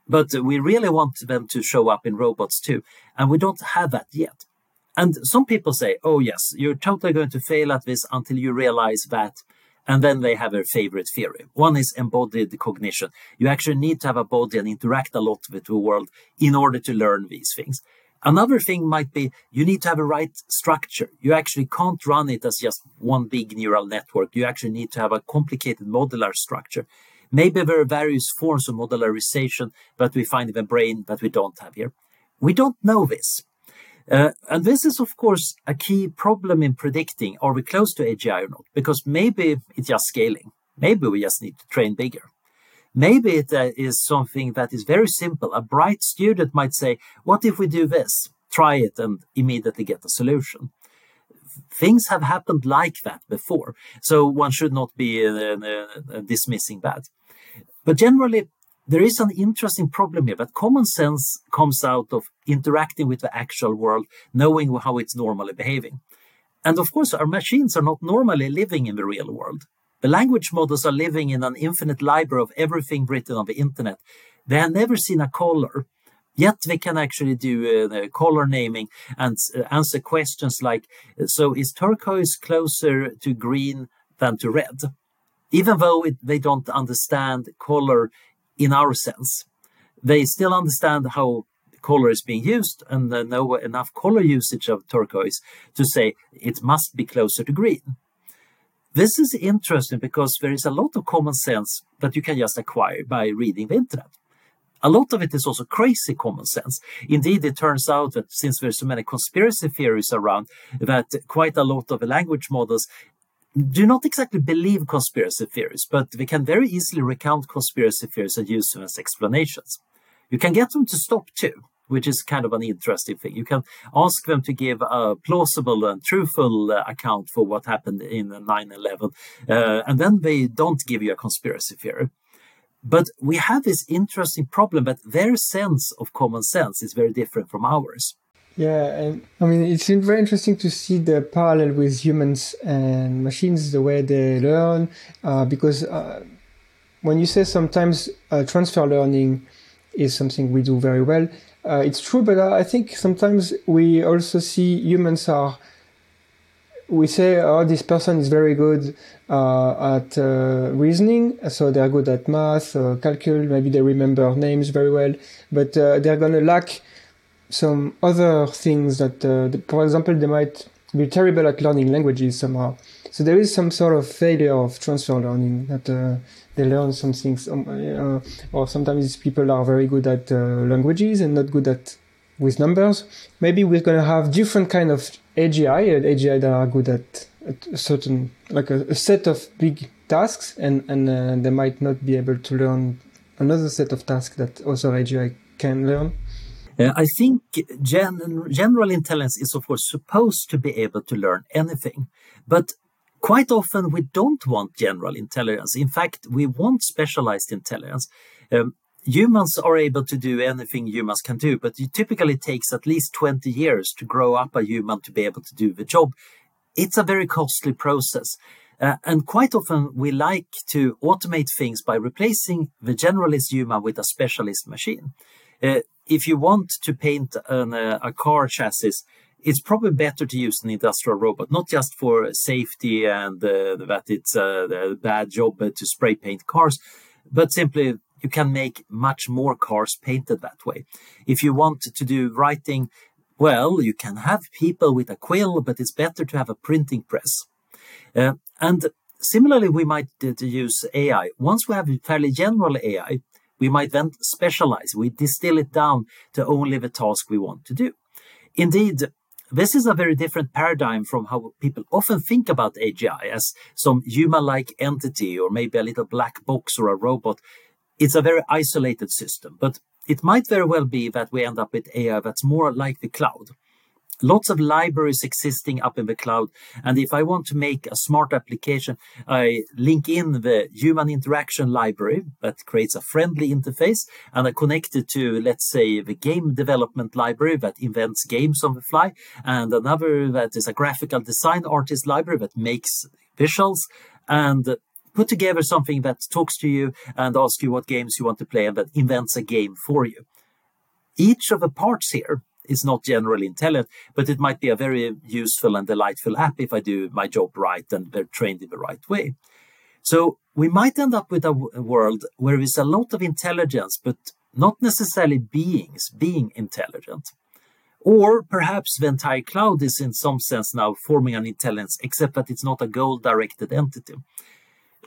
But we really want them to show up in robots too. And we don't have that yet. And some people say, oh, yes, you're totally going to fail at this until you realize that. And then they have a favorite theory. One is embodied cognition. You actually need to have a body and interact a lot with the world in order to learn these things. Another thing might be you need to have a right structure. You actually can't run it as just one big neural network. You actually need to have a complicated modular structure. Maybe there are various forms of modularization that we find in the brain that we don't have here. We don't know this. Uh, and this is, of course, a key problem in predicting are we close to AGI or not? Because maybe it's just scaling. Maybe we just need to train bigger. Maybe it uh, is something that is very simple. A bright student might say, What if we do this? Try it and immediately get a solution. Things have happened like that before, so one should not be uh, uh, dismissing that. But generally, there is an interesting problem here that common sense comes out of interacting with the actual world, knowing how it's normally behaving. And of course, our machines are not normally living in the real world. The language models are living in an infinite library of everything written on the internet. They have never seen a color, yet they can actually do uh, color naming and uh, answer questions like so is turquoise closer to green than to red? Even though it, they don't understand color in our sense. They still understand how color is being used and know enough color usage of turquoise to say it must be closer to green. This is interesting because there is a lot of common sense that you can just acquire by reading the internet. A lot of it is also crazy common sense. Indeed, it turns out that since there's so many conspiracy theories around, that quite a lot of the language models do not exactly believe conspiracy theories, but they can very easily recount conspiracy theories and use them as explanations. You can get them to stop too, which is kind of an interesting thing. You can ask them to give a plausible and truthful uh, account for what happened in 9 11, uh, and then they don't give you a conspiracy theory. But we have this interesting problem that their sense of common sense is very different from ours. Yeah, and I mean, it's very interesting to see the parallel with humans and machines, the way they learn, uh, because uh, when you say sometimes uh, transfer learning is something we do very well, uh, it's true, but I think sometimes we also see humans are. We say, oh, this person is very good uh, at uh, reasoning, so they're good at math, or calculus, maybe they remember names very well, but they're going to lack some other things that, uh, for example, they might be terrible at learning languages somehow. So there is some sort of failure of transfer learning that uh, they learn some things, um, uh, or sometimes people are very good at uh, languages and not good at with numbers. Maybe we're going to have different kind of AGI, AGI that are good at, at a certain, like a, a, set of big tasks, and and uh, they might not be able to learn another set of tasks that also AGI can learn. Uh, I think gen- general intelligence is, of course, supposed to be able to learn anything, but quite often we don't want general intelligence. In fact, we want specialized intelligence. Um, humans are able to do anything humans can do, but it typically takes at least 20 years to grow up a human to be able to do the job. It's a very costly process. Uh, and quite often we like to automate things by replacing the generalist human with a specialist machine. Uh, if you want to paint an, uh, a car chassis, it's probably better to use an industrial robot, not just for safety and uh, that it's a, bad job to spray paint cars, but simply you can make much more cars painted that way. If you want to do writing, well, you can have people with a quill, but it's better to have a printing press. Uh, and similarly, we might uh, use AI. Once we have fairly general AI, we might then specialize. We distill it down to only the task we want to do. Indeed, this is a very different paradigm from how people often think about AGI as some human like entity or maybe a little black box or a robot. It's a very isolated system, but it might very well be that we end up with AI that's more like the cloud lots of libraries existing up in the cloud. And if I want to make a smart application, I link in the human interaction library that creates a friendly interface and I connect it to, let's say, the game development library that invents games on the fly and another that is a graphical design artist library that makes visuals and put together something that talks to you and asks you what games you want to play and that invents a game for you. Each of the parts here is not generally intelligent, but it might be a very useful and delightful app if I do my job right and they're trained in the right way. So we might end up with a, w- a world where there's a lot of intelligence, but not necessarily beings being intelligent. Or perhaps the entire cloud is in some sense now forming an intelligence, except that it's not a goal directed entity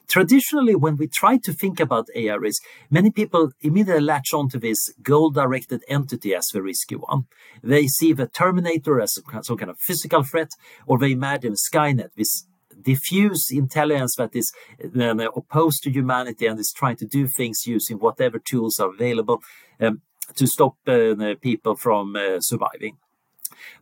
traditionally, when we try to think about AI risk, many people immediately latch onto this goal directed entity as the risky one. They see the Terminator as some kind of physical threat, or they imagine Skynet, this diffuse intelligence that is uh, opposed to humanity and is trying to do things using whatever tools are available um, to stop uh, people from uh, surviving.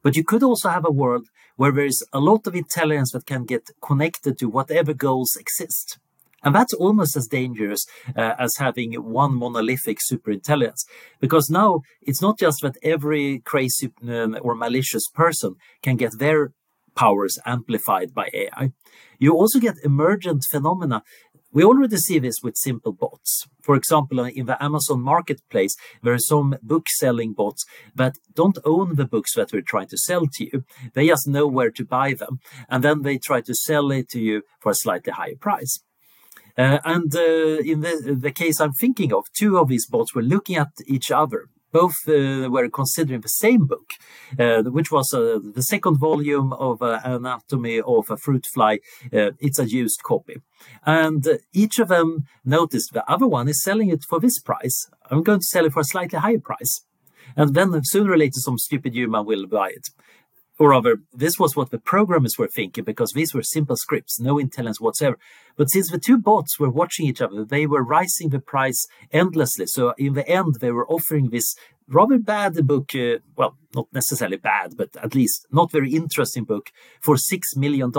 But you could also have a world where there is a lot of intelligence that can get connected to whatever goals exist. And that's almost as dangerous uh, as having one monolithic superintelligence, because now it's not just that every crazy um, or malicious person can get their powers amplified by AI. You also get emergent phenomena we already see this with simple bots. For example, in the Amazon marketplace, there are some book selling bots that don't own the books that we're trying to sell to you. They just know where to buy them. And then they try to sell it to you for a slightly higher price. Uh, and uh, in the, the case I'm thinking of, two of these bots were looking at each other both uh, were considering the same book, uh, which was uh, the second volume of uh, Anatomy of a Fruit Fly. It's a used copy. And each of them noticed the other one is selling it for this price. I'm going to sell it for a slightly higher price. And then sooner or later, some stupid human will buy it or rather, this was what the programmers were thinking because these were simple scripts, no intelligence whatsoever. But since the two bots were watching each other, they were rising the price endlessly. So in the end, they were offering this rather bad book, uh, well, not necessarily bad, but at least not very interesting book for $6 million.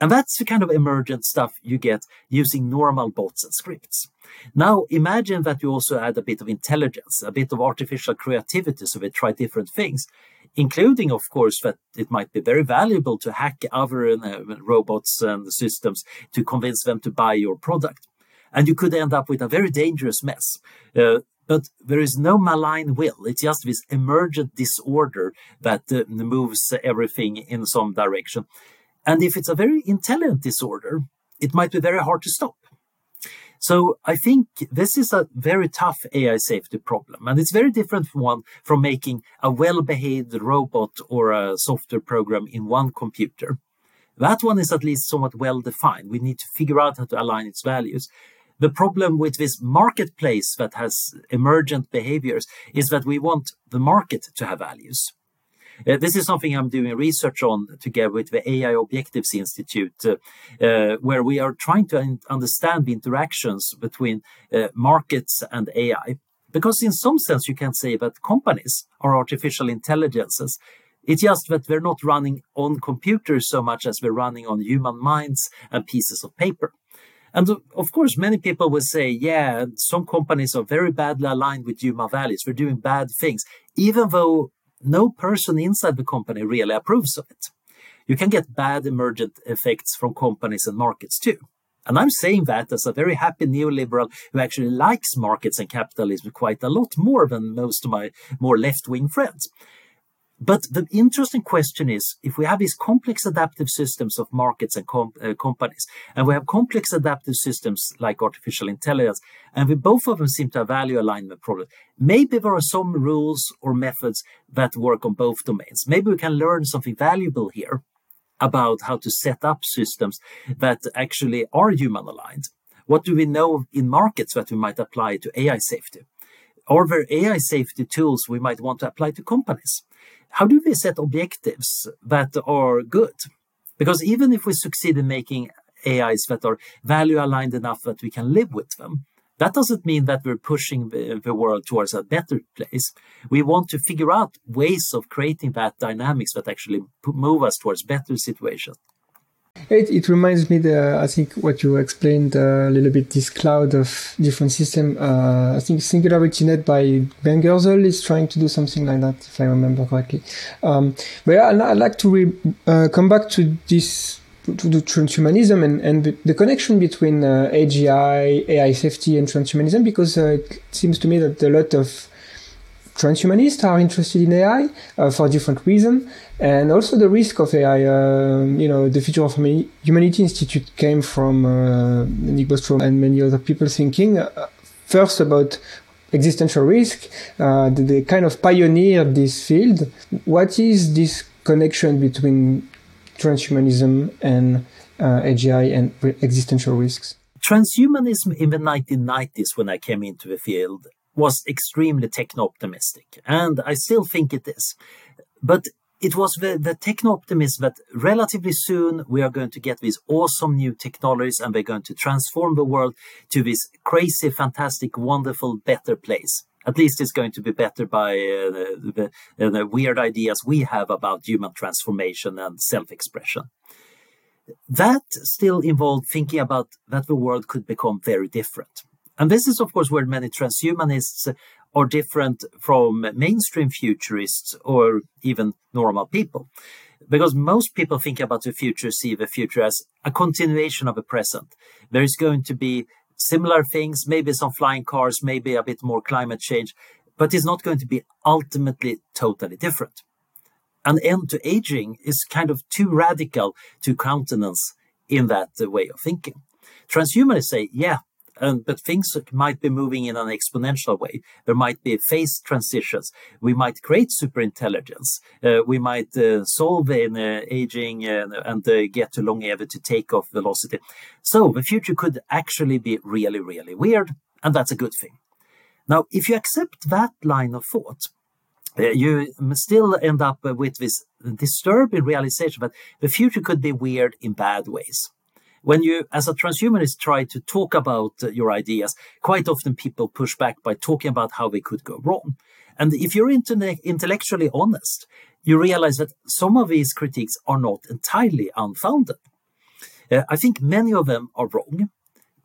And that's the kind of emergent stuff you get using normal bots and scripts. Now, imagine that you also add a bit of intelligence, a bit of artificial creativity, so they try different things including, of course, that it might be very valuable to hack other uh, robots and systems to convince them to buy your product. And you could end up with a very dangerous mess. Uh, but there is no malign will. It's just this emergent disorder that uh, moves everything in some direction. And if it's a very intelligent disorder, it might be very hard to stop. So I think this is a very tough AI safety problem, and it's very different from one from making a well-behaved robot or a software program in one computer. That one is at least somewhat well defined. We need to figure out how to align its values. The problem with this marketplace that has emergent behaviors is that we want the market to have values. Uh, this is something I'm doing research on together with the AI Objectives Institute, uh, where we are trying to un- understand the interactions between markets and AI. Because, in some sense, you can say that companies are artificial intelligences. It's just that they're not running on computers so much as they're running on human minds and pieces of paper. And of course, many people will say, yeah, some companies are very badly aligned with human values. They're doing bad things, even though no person inside the company really approves of it. You can get bad emergent effects from companies and markets too. And I'm saying that as a very happy neoliberal who actually likes markets and capitalism quite a lot more than most of my more left wing friends. But the interesting question is if we have these complex adaptive systems of markets and com- uh, companies, and we have complex adaptive systems like artificial intelligence, and we both of them seem to have value alignment problems, maybe there are some rules or methods that work on both domains. Maybe we can learn something valuable here about how to set up systems that actually are human aligned. What do we know in markets that we might apply to AI safety? Are there AI safety tools we might want to apply to companies? How do we set objectives that are good? Because even if we succeed in making AIs that are value aligned enough that we can live with them, that doesn't mean that we're pushing the, the, world towards a better place. We want to figure out ways of creating that dynamics that actually move us towards better situations. It, it reminds me the I think what you explained uh, a little bit this cloud of different system. Uh, I think SingularityNet by Ben Goertzel is trying to do something like that if I remember correctly. Um, but yeah, I'd, I'd like to re, uh, come back to this to the transhumanism and, and the, the connection between uh, AGI, AI safety, and transhumanism because uh, it seems to me that a lot of transhumanists are interested in AI uh, for different reasons, and also the risk of AI. Uh, you know, the Future of Humanity Institute came from uh, Nick Bostrom and many other people thinking uh, first about existential risk. Uh, they kind of pioneered this field. What is this connection between transhumanism and uh, AGI and existential risks? Transhumanism in the 1990s, when I came into the field, was extremely techno optimistic, and I still think it is. But it was the, the techno optimism that relatively soon we are going to get these awesome new technologies and we're going to transform the world to this crazy, fantastic, wonderful, better place. At least it's going to be better by uh, the, the, the weird ideas we have about human transformation and self expression. That still involved thinking about that the world could become very different. And this is, of course, where many transhumanists are different from mainstream futurists or even normal people. Because most people think about the future, see the future as a continuation of the present. There is going to be similar things, maybe some flying cars, maybe a bit more climate change, but it's not going to be ultimately totally different. An end to aging is kind of too radical to countenance in that way of thinking. Transhumanists say, yeah, um, but things might be moving in an exponential way. There might be phase transitions. We might create superintelligence. Uh, we might uh, solve uh, aging and, and uh, get to longevity takeoff velocity. So the future could actually be really, really weird, and that's a good thing. Now, if you accept that line of thought, uh, you still end up with this disturbing realization that the future could be weird in bad ways when you, as a transhumanist, try to talk about uh, your ideas, quite often people push back by talking about how they could go wrong. And if you're intellectually honest, you realize that some of these critiques are not entirely unfounded. Uh, I think many of them are wrong,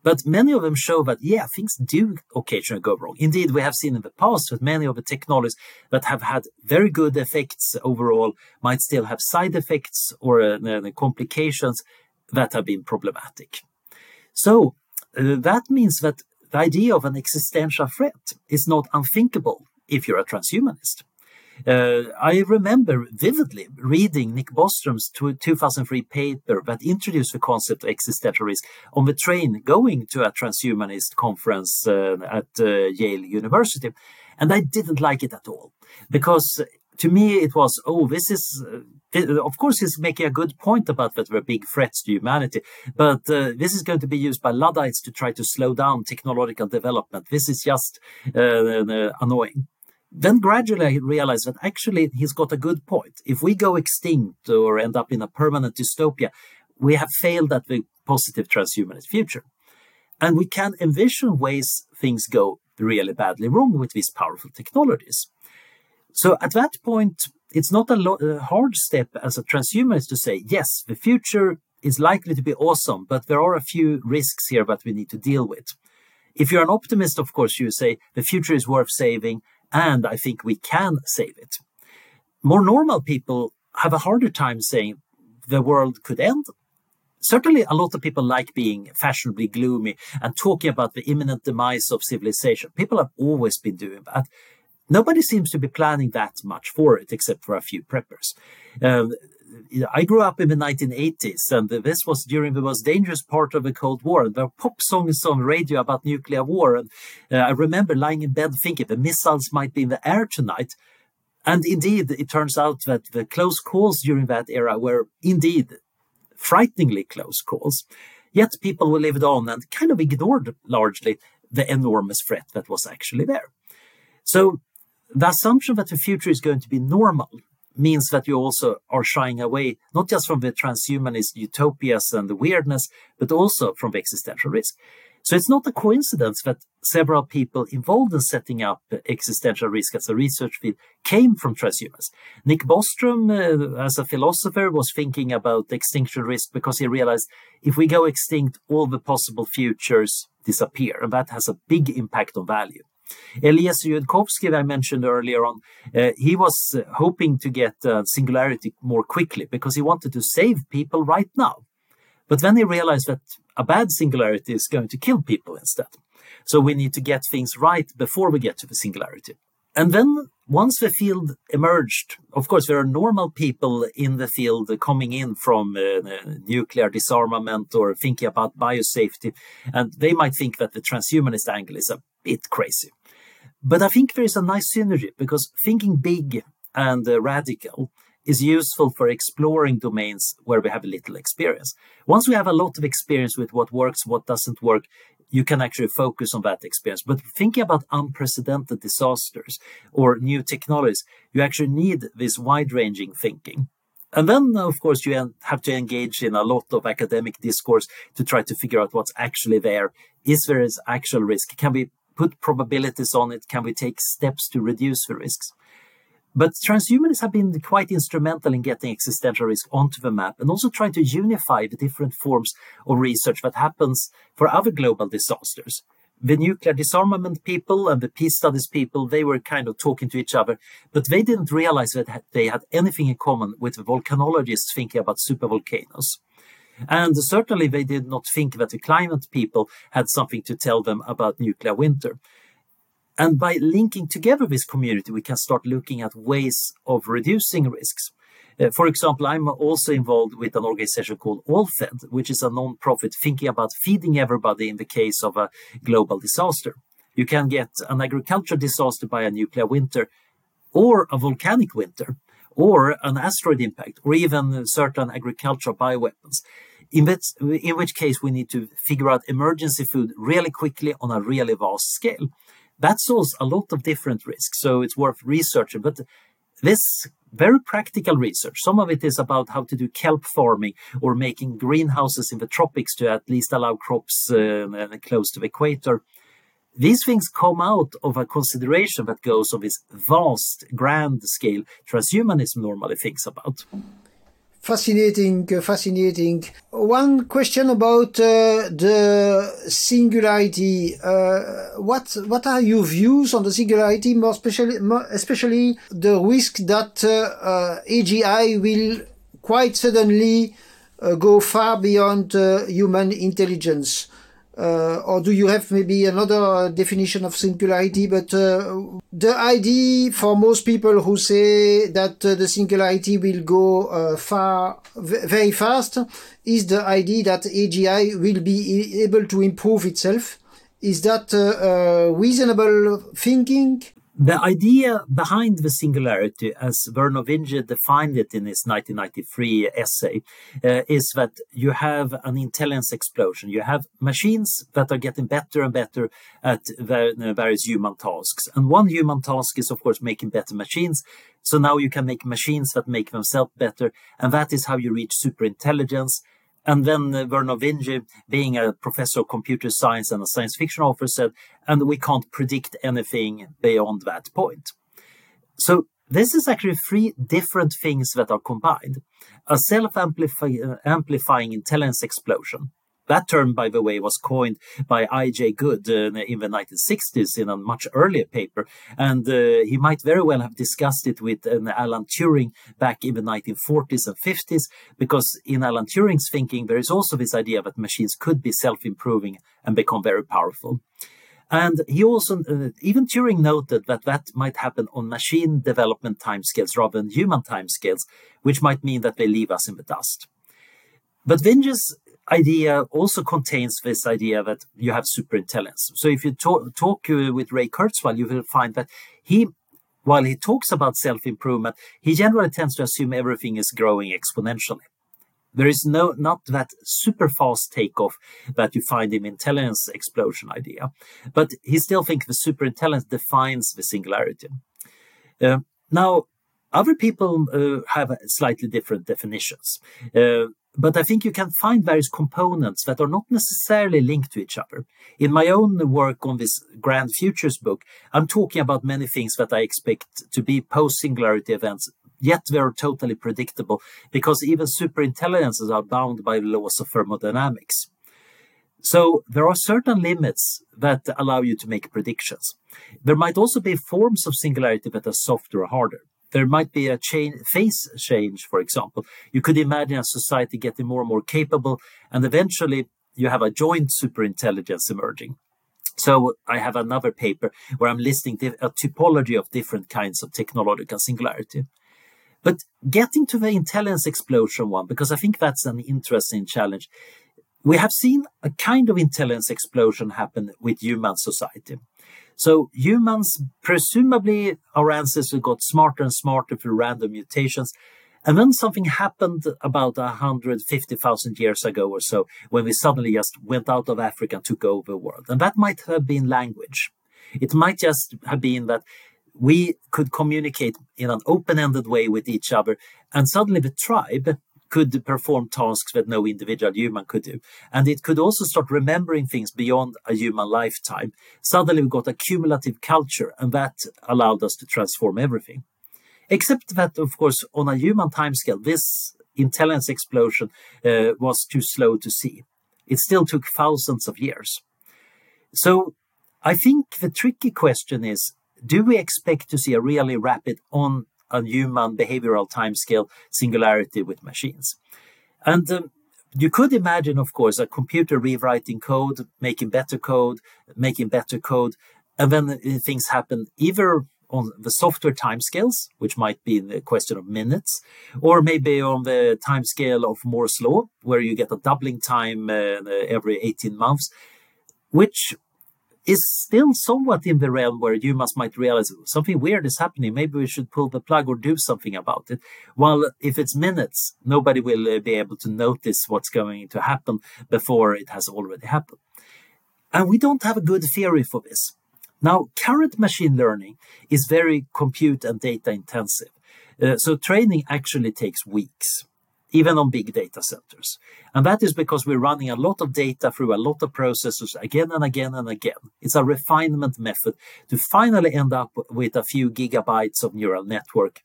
but many of them show that, yeah, things do occasionally go wrong. Indeed, we have seen in the past that many of the technologies that have had very good effects overall might still have side effects or uh, complications that have been problematic. So uh, that means that the idea of an existential threat is not unthinkable if you're a transhumanist. Uh, I remember vividly reading Nick Bostrom's 2003 paper that introduced the concept of existential risk on the train going to a transhumanist conference uh, at uh, Yale University. And I didn't like it at all because to me it was, oh, this is uh, of course, he's making a good point about that there are big threats to humanity, but uh, this is going to be used by Luddites to try to slow down technological development. This is just uh, annoying. Then gradually I realized that actually he's got a good point. If we go extinct or end up in a permanent dystopia, we have failed at the positive transhumanist future. And we can envision ways things go really badly wrong with these powerful technologies. So at that point, it's not a, lo- a hard step as a transhumanist to say, yes, the future is likely to be awesome, but there are a few risks here that we need to deal with. If you're an optimist, of course, you say the future is worth saving, and I think we can save it. More normal people have a harder time saying the world could end. Certainly, a lot of people like being fashionably gloomy and talking about the imminent demise of civilization. People have always been doing that. Nobody seems to be planning that much for it, except for a few preppers. Um, I grew up in the 1980s, and this was during the most dangerous part of the Cold War. There were pop songs on the radio about nuclear war, and uh, I remember lying in bed thinking the missiles might be in the air tonight. And indeed, it turns out that the close calls during that era were indeed frighteningly close calls. Yet people lived on and kind of ignored largely the enormous threat that was actually there. So the assumption that the future is going to be normal means that you also are shying away not just from the transhumanist utopias and the weirdness, but also from the existential risk. So it's not a coincidence that several people involved in setting up existential risk as a research field came from transhumans. Nick Bostrom, uh, as a philosopher, was thinking about extinction risk because he realized if we go extinct, all the possible futures disappear, and that has a big impact on value. Eliezer Yudkowsky, that I mentioned earlier on, uh, he was uh, hoping to get uh, singularity more quickly because he wanted to save people right now. But then he realized that a bad singularity is going to kill people instead. So we need to get things right before we get to the singularity. And then once the field emerged, of course, there are normal people in the field coming in from uh, nuclear disarmament or thinking about biosafety, and they might think that the transhumanist angle is a bit crazy. But I think there is a nice synergy because thinking big and uh, radical is useful for exploring domains where we have little experience. Once we have a lot of experience with what works, what doesn't work, you can actually focus on that experience. But thinking about unprecedented disasters or new technologies, you actually need this wide ranging thinking. And then, of course, you have to engage in a lot of academic discourse to try to figure out what's actually there. Is there is actual risk? Can we put probabilities on it? Can we take steps to reduce the risks? But transhumanists have been quite instrumental in getting existential risk onto the map and also trying to unify the different forms of research that happens for other global disasters. The nuclear disarmament people and the peace studies people, they were kind of talking to each other, but they didn't realize that they had anything in common with the volcanologists thinking about supervolcanoes. And certainly they did not think that the climate people had something to tell them about nuclear winter. And by linking together this community, we can start looking at ways of reducing risks. Uh, for example, I'm also involved with an organization called AllFed, which is a non-profit thinking about feeding everybody in the case of a global disaster. You can get an agricultural disaster by a nuclear winter or a volcanic winter or an asteroid impact or even certain agricultural bioweapons. In, that, in which case we need to figure out emergency food really quickly on a really vast scale. That solves a lot of different risks, so it's worth researching. But this very practical research, some of it is about how to do kelp farming or making greenhouses in the tropics to at least allow crops uh, close to the equator. These things come out of a consideration that goes on this vast, grand scale transhumanism normally thinks about. Fascinating, uh, fascinating. One question about uh, the singularity. Uh, what what are your views on the singularity, more especially, more especially the risk that uh, uh AGI will quite suddenly uh, go far beyond human intelligence? Uh, or do you have maybe another definition of singularity? But uh, the idea for most people who say that uh, the singularity will go uh, far, very fast, is the idea that AGI will be able to improve itself. Is that uh, uh, reasonable thinking? The idea behind the singularity, as Vernor Vinge defined it in his 1993 essay, uh, is that you have an intelligence explosion. You have machines that are getting better and better at various human tasks. And one human task is, of course, making better machines. So now you can make machines that make themselves better. And that is how you reach superintelligence. And then uh, Vinge, being a professor of computer science and a science fiction author, said, and we can't predict anything beyond that point. So this is actually three different things that are combined. A self-amplifying intelligence explosion, that term, by the way, was coined by I.J. Good uh, in the 1960s in a much earlier paper. And uh, he might very well have discussed it with Alan Turing back in the 1940s and 50s, because in Alan Turing's thinking, there is also this idea that machines could be self improving and become very powerful. And he also, uh, even Turing noted that that might happen on machine development timescales rather than human timescales, which might mean that they leave us in the dust. But Vinge's idea also contains this idea that you have superintelligence. So if you talk, talk uh, with Ray Kurzweil, you will find that he, while he talks about self-improvement, he generally tends to assume everything is growing exponentially. There is no not that super fast takeoff that you find in intelligence explosion idea, but he still thinks the superintelligence defines the singularity. Uh, now, other people uh, have slightly different definitions. Uh, but I think you can find various components that are not necessarily linked to each other. In my own work on this Grand Futures book, I'm talking about many things that I expect to be post singularity events, yet they're totally predictable because even superintelligences are bound by the laws of thermodynamics. So there are certain limits that allow you to make predictions. There might also be forms of singularity that are softer or harder there might be a change, phase change, for example. You could imagine a society getting more and more capable, and eventually you have a joint superintelligence emerging. So I have another paper where I'm listing a typology of different kinds of technological singularity. But getting to the intelligence explosion one, because I think that's an interesting challenge. We have seen a kind of intelligence explosion happen with human society. So humans, presumably our ancestors got smarter and smarter through random mutations. And then something happened about 150,000 years ago or so when we suddenly just went out of Africa and took over the world. And that might have been language. It might just have been that we could communicate in an open ended way with each other. And suddenly the tribe could perform tasks that no individual human could do. And it could also start remembering things beyond a human lifetime. Suddenly we got a cumulative culture, and that allowed us to transform everything. Except that, of course, on a human timescale, this intelligence explosion uh, was too slow to see. It still took thousands of years. So I think the tricky question is do we expect to see a really rapid on a human behavioral timescale singularity with machines? And um, you could imagine, of course, a computer rewriting code, making better code, making better code, and then uh, things happen either on the software timescales, which might be in the question of minutes, or maybe on the timescale of Moore's law, where you get a doubling time uh, every 18 months, which is still somewhat in the realm where humans might realize something weird is happening. Maybe we should pull the plug or do something about it. While if it's minutes, nobody will uh, be able to notice what's going to happen before it has already happened. And we don't have a good theory for this. Now, current machine learning is very compute and data intensive. Uh, so training actually takes weeks, even on big data centers. And that is because we're running a lot of data through a lot of processors again and again and again. It's a refinement method to finally end up with a few gigabytes of neural network.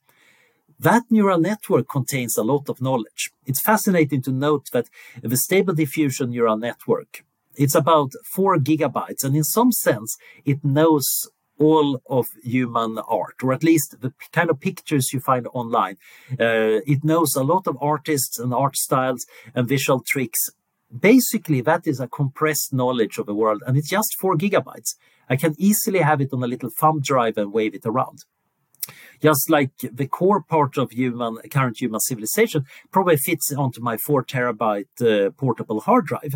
That neural network contains a lot of knowledge. It's fascinating to note that the stable diffusion neural network, it's about four gigabytes, and in some sense, it knows all of human art, or at least the kind of pictures you find online. Uh, it knows a lot of artists and art styles and visual tricks. Basically, that is a compressed knowledge of the world, and it's just four gigabytes. I can easily have it on a little thumb drive and wave it around. Just like the core part of human current human civilization probably fits onto my four terabyte uh, portable hard drive.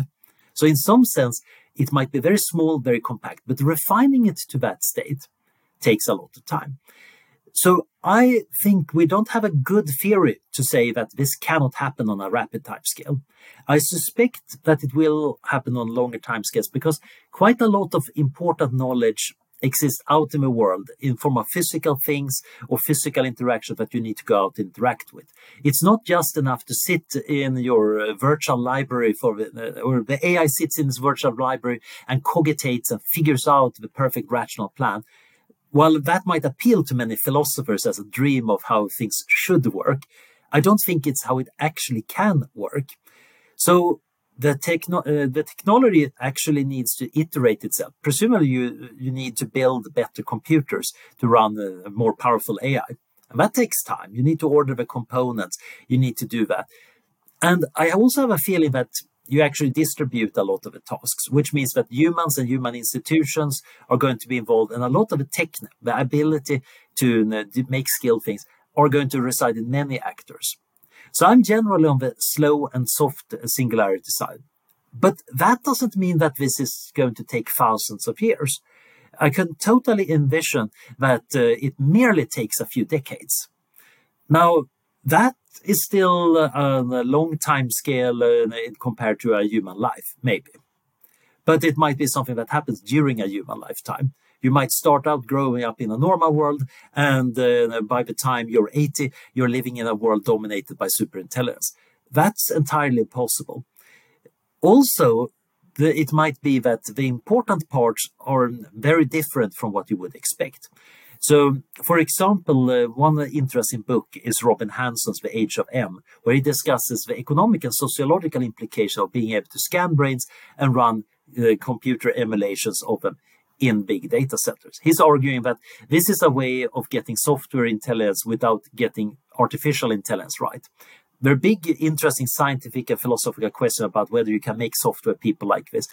So in some sense, it might be very small, very compact, but refining it to that state takes a lot of time. So I think we don't have a good theory to say that this cannot happen on a rapid time scale. I suspect that it will happen on longer time scales because quite a lot of important knowledge exist out in the world in form of physical things or physical interaction that you need to go out and interact with. It's not just enough to sit in your uh, virtual library for the, uh, or the AI sits in this virtual library and cogitates and figures out the perfect rational plan. While that might appeal to many philosophers as a dream of how things should work, I don't think it's how it actually can work. So the, techno- uh, the technology actually needs to iterate itself. Presumably, you, you need to build better computers to run a, more powerful AI. And that takes time. You need to order the components, you need to do that. And I also have a feeling that you actually distribute a lot of the tasks, which means that humans and human institutions are going to be involved, and a lot of the tech, the ability to uh, make skill things, are going to reside in many actors. So I'm generally on the slow and soft singularity side. But that doesn't mean that this is going to take thousands of years. I can totally envision that uh, it merely takes a few decades. Now, that is still a long time scale uh, compared to a human life, maybe. But it might be something that happens during a human lifetime. You might start out growing up in a normal world, and uh, by the time you're 80, you're living in a world dominated by superintelligence. That's entirely possible. Also, the, it might be that the important parts are very different from what you would expect. So, for example, uh, one interesting book is Robin Hanson's The Age of Em, where he discusses the economic and sociological implication of being able to scan brains and run uh, computer emulations of them in big data centers. He's arguing that this is a way of getting software intelligence without getting artificial intelligence right. There are big, interesting scientific and philosophical questions about whether you can make software people like this.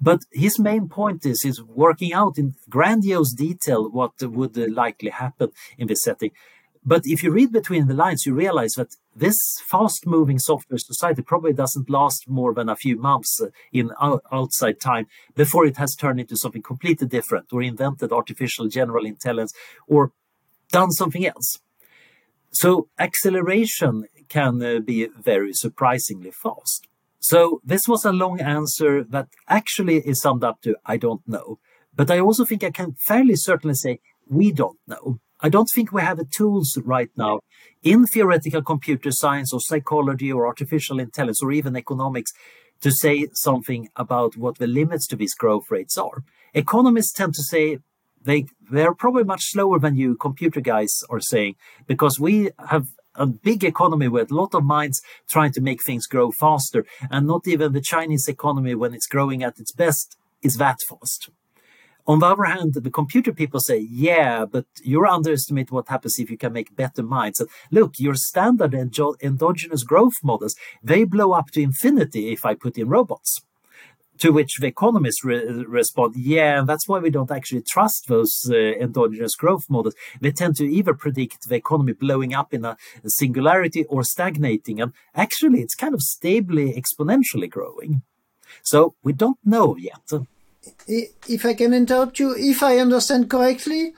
But his main point is is working out in grandiose detail what would likely happen in this setting. But if you read between the lines, you realize that this fast moving software society probably doesn't last more than a few months uh, in outside time before it has turned into something completely different or invented artificial general intelligence or done something else. So acceleration can uh, be very surprisingly fast. So this was a long answer that actually is summed up to I don't know. But I also think I can fairly certainly say we don't know. I don't think we have the tools right now in theoretical computer science or psychology or artificial intelligence or even economics to say something about what the limits to these growth rates are. Economists tend to say they they're probably much slower than you computer guys are saying because we have a big economy with a lot of minds trying to make things grow faster and not even the chinese economy when it's growing at its best is that fast on the other hand, the computer people say, yeah, but you're underestimating what happens if you can make better minds. And look, your standard endogenous growth models, they blow up to infinity if I put in robots. To which the economists re- respond, yeah, that's why we don't actually trust those uh, endogenous growth models. They tend to either predict the economy blowing up in a singularity or stagnating. And actually, it's kind of stably exponentially growing. So we don't know yet if I can interrupt you, if I understand correctly,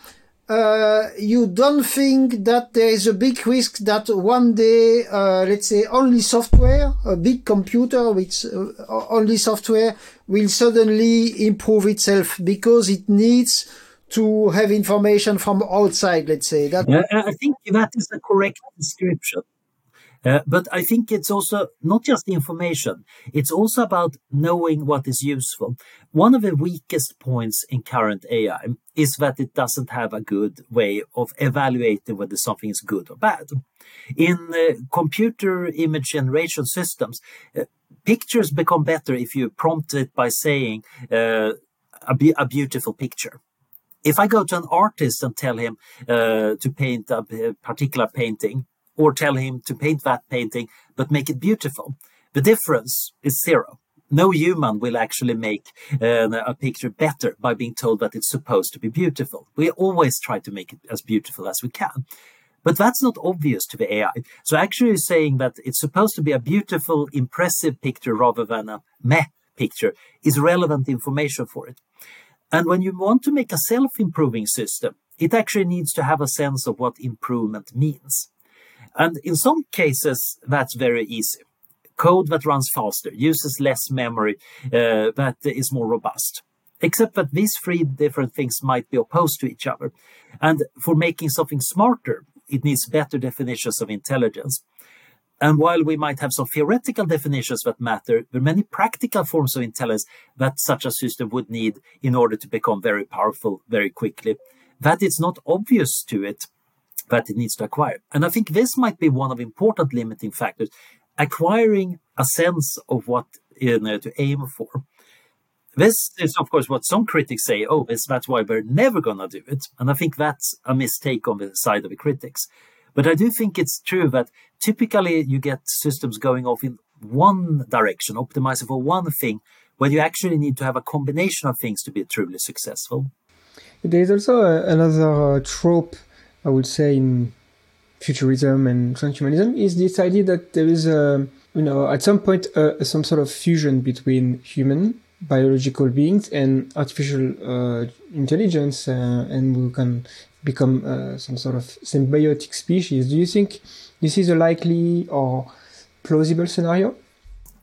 uh, you don't think that there is a big risk that one day, uh, let's say, only software, a big computer with uh, only software, will suddenly improve itself because it needs to have information from outside. Let's say that. I think that is the correct description. Uh, but I think it's also not just information, it's also about knowing what is useful. One of the weakest points in current AI is that it doesn't have a good way of evaluating whether something is good or bad. In uh, computer image generation systems, uh, pictures become better if you prompt it by saying uh, a, be- a beautiful picture if I go to an artist and tell him uh, to paint a particular painting, or tell him to paint that painting, but make it beautiful. The difference is zero. No human will actually make uh, a picture better by being told that it's supposed to be beautiful. We always try to make it as beautiful as we can. But that's not obvious to the AI. So actually saying that it's supposed to be a beautiful, impressive picture rather than a meh picture is relevant information for it. And when you want to make a self-improving system, it actually needs to have a sense of what improvement means. And in some cases, that's very easy. Code that runs faster, uses less memory, uh, that is more robust. Except that these three different things might be opposed to each other. And for making something smarter, it needs better definitions of intelligence. And while we might have some theoretical definitions that matter, there are many practical forms of intelligence that such a system would need in order to become very powerful very quickly. That it's not obvious to it that it needs to acquire. And I think this might be one of important limiting factors, acquiring a sense of what you know, to aim for. This is, of course, what some critics say. Oh, this, that's why we're never going to do it. And I think that's a mistake on the side of the critics. But I do think it's true that typically you get systems going off in one direction, optimizing for one thing, when you actually need to have a combination of things to be truly successful. There is also another uh, trope I would say in futurism and transhumanism is this idea that there is a you know at some point uh, some sort of fusion between human biological beings and artificial uh, intelligence uh, and we can become uh, some sort of symbiotic species. Do you think this is a likely or plausible scenario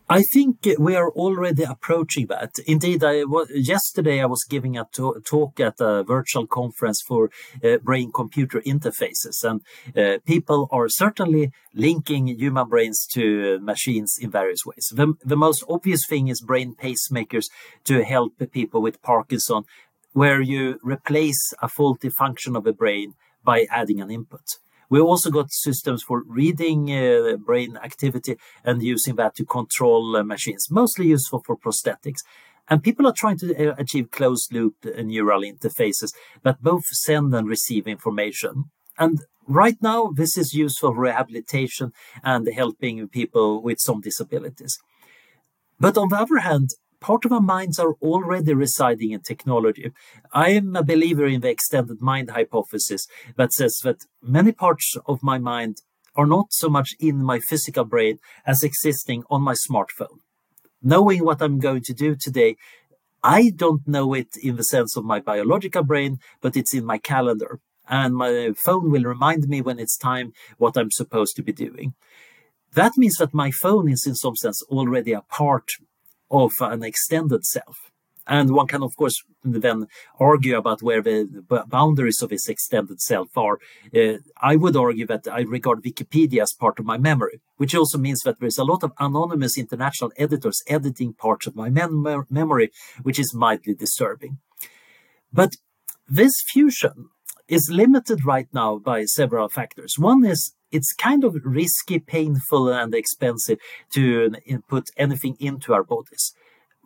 I think we are already approaching that. Indeed, I was, yesterday I was giving a to- talk at a virtual conference for uh, brain-computer interfaces, and uh, people are certainly linking human brains to machines in various ways. The, the most obvious thing is brain pacemakers to help people with Parkinson, where you replace a faulty function of the brain by adding an input. We also got systems for reading uh, brain activity and using that to control uh, machines, mostly useful for prosthetics. And people are trying to uh, achieve closed loop uh, neural interfaces that both send and receive information. And right now, this is useful for rehabilitation and helping people with some disabilities. But on the other hand, part of our minds are already residing in technology. I am a believer in the extended mind hypothesis that says that many parts of my mind are not so much in my physical brain as existing on my smartphone. Knowing what I'm going to do today, I don't know it in the sense of my biological brain, but it's in my calendar. And my phone will remind me when it's time what I'm supposed to be doing. That means that my phone is in some sense already a part of an extended self. And one can, of course, then argue about where the boundaries of this extended self are. Uh, I would argue that I regard Wikipedia as part of my memory, which also means that there's a lot of anonymous international editors editing parts of my mem- memory, which is mildly disturbing. But this fusion is limited right now by several factors. One is it's kind of risky, painful, and expensive to put anything into our bodies.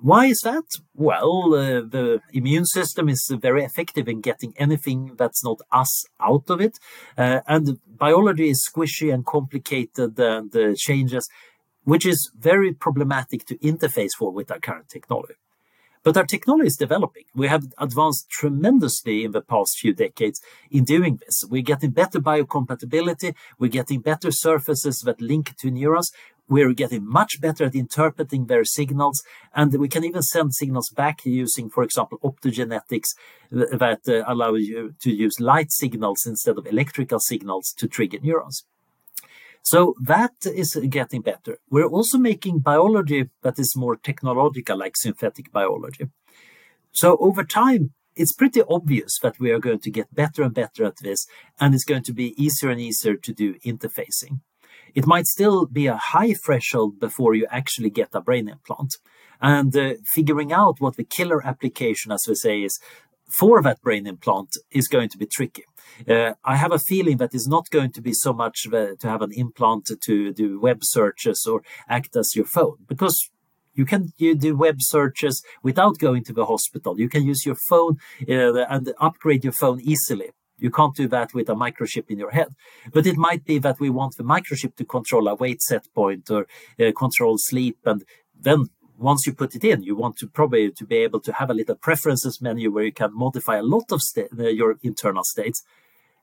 Why is that? Well, uh, the immune system is very effective in getting anything that's not us out of it. Uh, and biology is squishy and complicated and uh, changes, which is very problematic to interface for with our current technology. But our technology is developing. We have advanced tremendously in the past few decades in doing this. We're getting better biocompatibility. We're getting better surfaces that link to neurons. We're getting much better at interpreting their signals. And we can even send signals back using, for example, optogenetics that uh, allow you to use light signals instead of electrical signals to trigger neurons. So that is getting better. We're also making biology that is more technological, like synthetic biology. So over time, it's pretty obvious that we are going to get better and better at this, and it's going to be easier and easier to do interfacing. It might still be a high threshold before you actually get a brain implant. And uh, figuring out what the killer application, as we say, is for that brain implant is going to be tricky. Uh, I have a feeling that it's not going to be so much to have an implant to do web searches or act as your phone because you can you do web searches without going to the hospital. You can use your phone uh, and upgrade your phone easily. You can't do that with a microchip in your head. But it might be that we want the microchip to control a weight set point or uh, control sleep. And then once you put it in, you want to probably to be able to have a little preferences menu where you can modify a lot of sta- your internal states.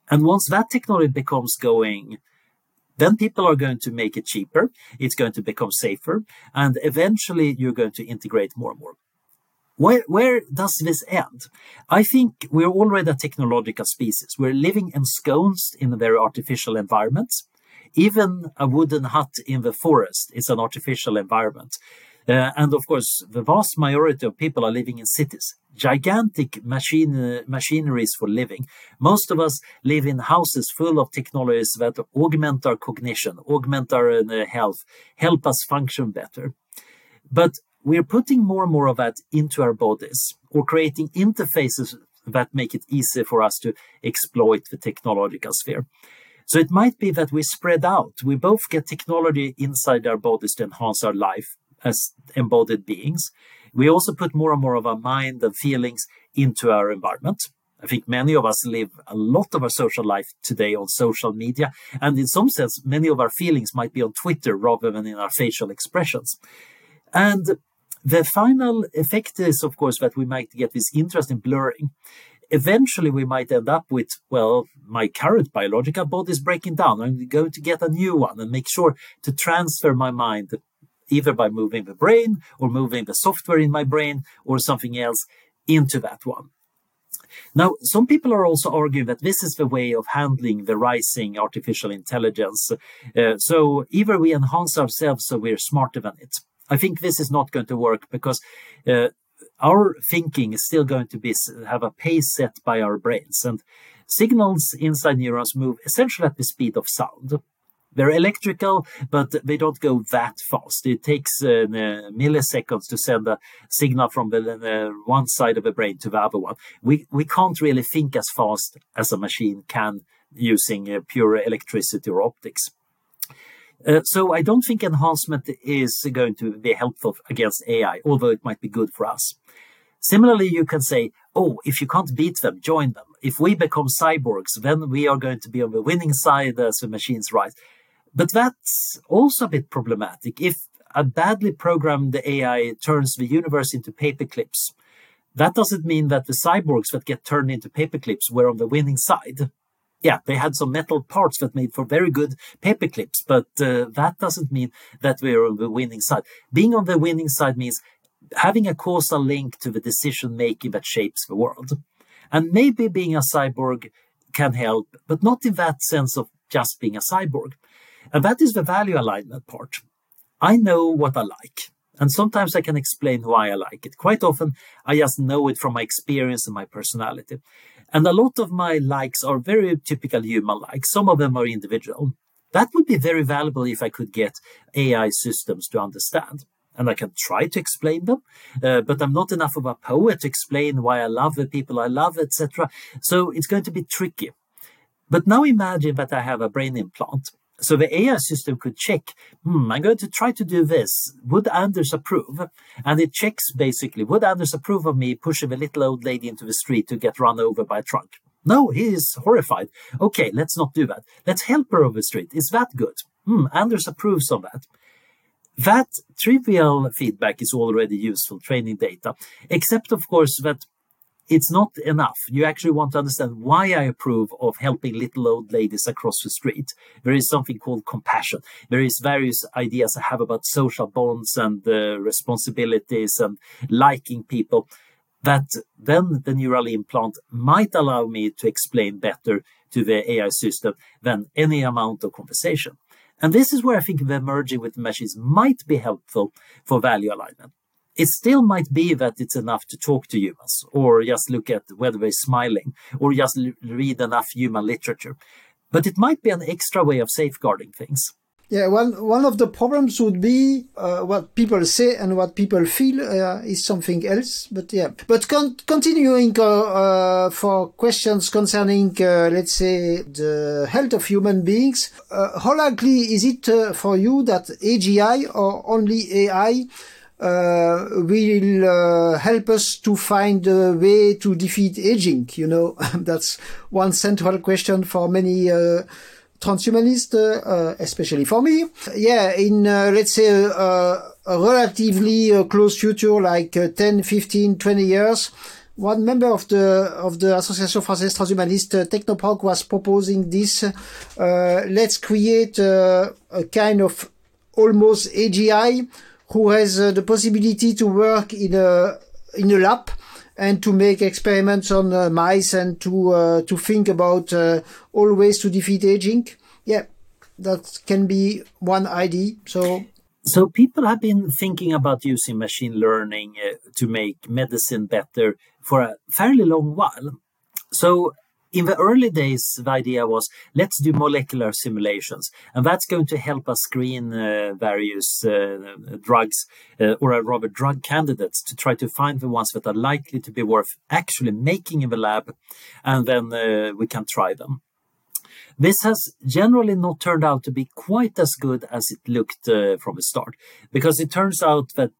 And once that technology becomes going, then people are going to make it cheaper. It's going to become safer. And eventually you're going to integrate more and more. Where, where does this end? I think we're already a technological species. We're living ensconced in a very artificial environment. Even a wooden hut in the forest is an artificial environment. Uh, and of course, the vast majority of people are living in cities, gigantic machine, machineries for living. Most of us live in houses full of technologies that augment our cognition, augment our uh, health, help us function better. But we're putting more and more of that into our bodies or creating interfaces that make it easy for us to exploit the technological sphere. So it might be that we spread out. We both get technology inside our bodies to enhance our life, as embodied beings. We also put more and more of our mind and feelings into our environment. I think many of us live a lot of our social life today on social media. And in some sense, many of our feelings might be on Twitter rather than in our facial expressions. And the final effect is, of course, that we might get this interesting blurring. Eventually, we might end up with, well, my current biological body is breaking down. I'm going to get a new one and make sure to transfer my mind either by moving the brain or moving the software in my brain or something else into that one. Now, some people are also arguing that this is the way of handling the rising artificial intelligence. Uh, so either we enhance ourselves so we're smarter than it. I think this is not going to work because uh, our thinking is still going to be have a pace set by our brains and signals inside neurons move essentially at the speed of sound. They're electrical, but they don't go that fast. It takes uh, milliseconds to send a signal from the, uh, one side of the brain to the other one. We, we can't really think as fast as a machine can using uh, pure electricity or optics. Uh, so I don't think enhancement is going to be helpful against AI, although it might be good for us. Similarly, you can say, oh, if you can't beat them, join them. If we become cyborgs, then we are going to be on the winning side as the machines rise. But that's also a bit problematic. If a badly programmed AI turns the universe into paperclips, that doesn't mean that the cyborgs that get turned into paperclips were on the winning side. Yeah, they had some metal parts that made for very good paperclips, but uh, that doesn't mean that we're on the winning side. Being on the winning side means having a causal link to the decision making that shapes the world. And maybe being a cyborg can help, but not in that sense of just being a cyborg. And that is the value alignment part. I know what I like. And sometimes I can explain why I like it. Quite often, I just know it from my experience and my personality. And a lot of my likes are very typical human likes. Some of them are individual. That would be very valuable if I could get AI systems to understand. and I can try to explain them, uh, but I'm not enough of a poet to explain why I love the people I love, etc. So it's going to be tricky. But now imagine that I have a brain implant. So the AI system could check, hmm, I'm going to try to do this. Would Anders approve? And it checks basically, would Anders approve of me pushing a little old lady into the street to get run over by a truck? No, he is horrified. Okay, let's not do that. Let's help her over the street. Is that good? Hmm, Anders approves of that. That trivial feedback is already useful training data, except of course that it's not enough. You actually want to understand why I approve of helping little old ladies across the street. There is something called compassion. There is various ideas I have about social bonds and uh, responsibilities and liking people that then the neural implant might allow me to explain better to the AI system than any amount of conversation. And this is where I think the merging with machines might be helpful for value alignment. It still might be that it's enough to talk to humans, or just look at whether they're smiling, or just read enough human literature. But it might be an extra way of safeguarding things. Yeah, one one of the problems would be uh, what people say and what people feel uh, is something else. But yeah, but con- continuing uh, uh for questions concerning, uh, let's say, the health of human beings, uh, how likely is it for you that AGI or only AI will help us to find a way to defeat aging? You know, that's one central question for many transhumanist, uh, especially for me. Yeah, in uh, let's say uh, a relatively uh, close future, like uh, 10, 15, 20 years, one member of the of the Association Française Transhumaniste, uh, Technoprog, was proposing this. Uh, let's create a kind of almost AGI who has the possibility to work in a in a lab and to make experiments on uh, mice and to uh, to think about uh, all ways to defeat aging. Yeah, that can be one idea. So. So people have been thinking about using machine learning uh, to make medicine better for a fairly long while. So in the early days, the idea was let's do molecular simulations, and that's going to help us screen uh, various uh, drugs, uh, or rather drug candidates, to try to find the ones that are likely to be worth actually making in the lab, and then uh, we can try them. This has generally not turned out to be quite as good as it looked uh, from the start, because it turns out that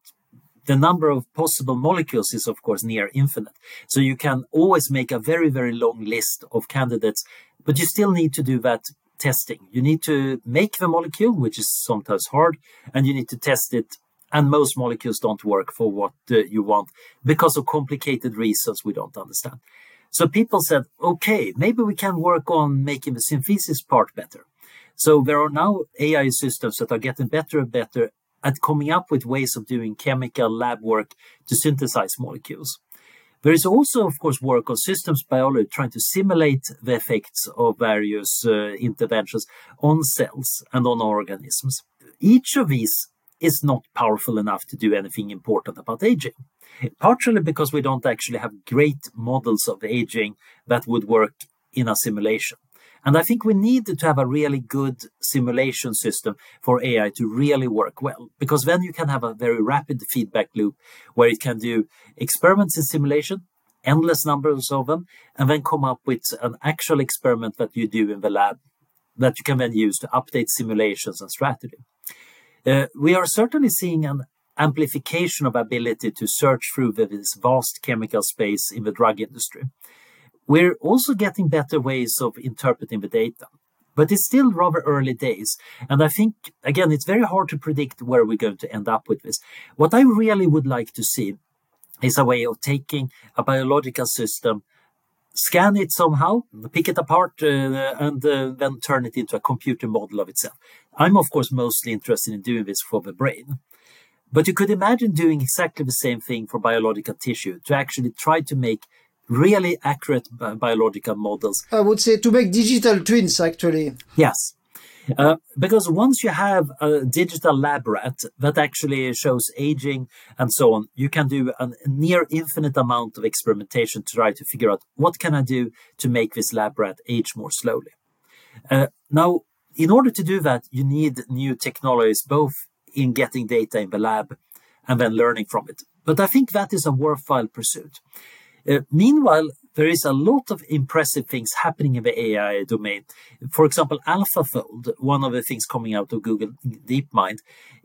the number of possible molecules is, of course, near infinite. So you can always make a very, very long list of candidates, but you still need to do that testing. You need to make the molecule, which is sometimes hard, and you need to test it. And most molecules don't work for what uh, you want because of complicated reasons we don't understand. So people said, okay, maybe we can work on making the synthesis part better. So there are now AI systems that are getting better and better at coming up with ways of doing chemical lab work to synthesize molecules. There is also, of course, work on systems biology trying to simulate the effects of various uh, interventions on cells and on organisms. Each of these is not powerful enough to do anything important about aging, partially because we don't actually have great models of aging that would work in a simulation. And I think we need to have a really good simulation system for AI to really work well, because then you can have a very rapid feedback loop where it can do experiments in simulation, endless numbers of them, and then come up with an actual experiment that you do in the lab that you can then use to update simulations and strategy. Uh, we are certainly seeing an amplification of ability to search through this vast chemical space in the drug industry. We're also getting better ways of interpreting the data, but it's still rather early days. And I think, again, it's very hard to predict where we're going to end up with this. What I really would like to see is a way of taking a biological system, scan it somehow, pick it apart, uh, and uh, then turn it into a computer model of itself. I'm, of course, mostly interested in doing this for the brain. But you could imagine doing exactly the same thing for biological tissue to actually try to make really accurate bi- biological models. I would say to make digital twins, actually. Yes. Uh, because once you have a digital lab rat that actually shows aging and so on, you can do a near infinite amount of experimentation to try to figure out what can I do to make this lab rat age more slowly. Uh, now, in order to do that, you need new technologies, both in getting data in the lab and then learning from it. But I think that is a worthwhile pursuit. Uh, meanwhile, there is a lot of impressive things happening in the AI domain. For example, AlphaFold, one of the things coming out of Google DeepMind,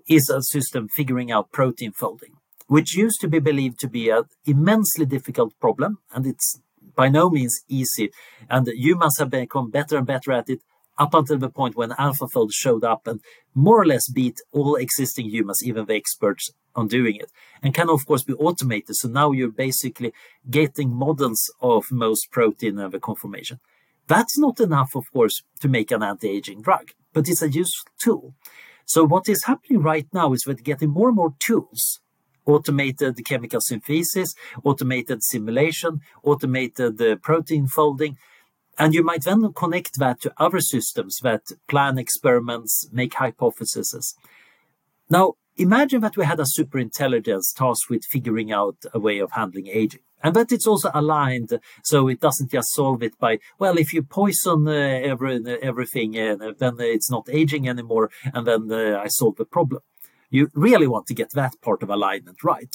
is a system figuring out protein folding, which used to be believed to be an immensely difficult problem, and it's by no means easy. And humans have become better and better at it up until the point when AlphaFold showed up and more or less beat all existing humans, even the experts on doing it, and can of course be automated. So now you're basically getting models of most protein conformation. That's not enough, of course, to make an anti-aging drug, but it's a useful tool. So what is happening right now is we're getting more and more tools automated chemical synthesis, automated simulation, automated uh, protein folding. And you might then connect that to other systems that plan experiments, make hypotheses. Now, imagine that we had a superintelligence tasked with figuring out a way of handling aging. And that it's also aligned so it doesn't just solve it by, well, if you poison uh, every, everything, uh, then it's not aging anymore, and then uh, I solve the problem. You really want to get that part of alignment right.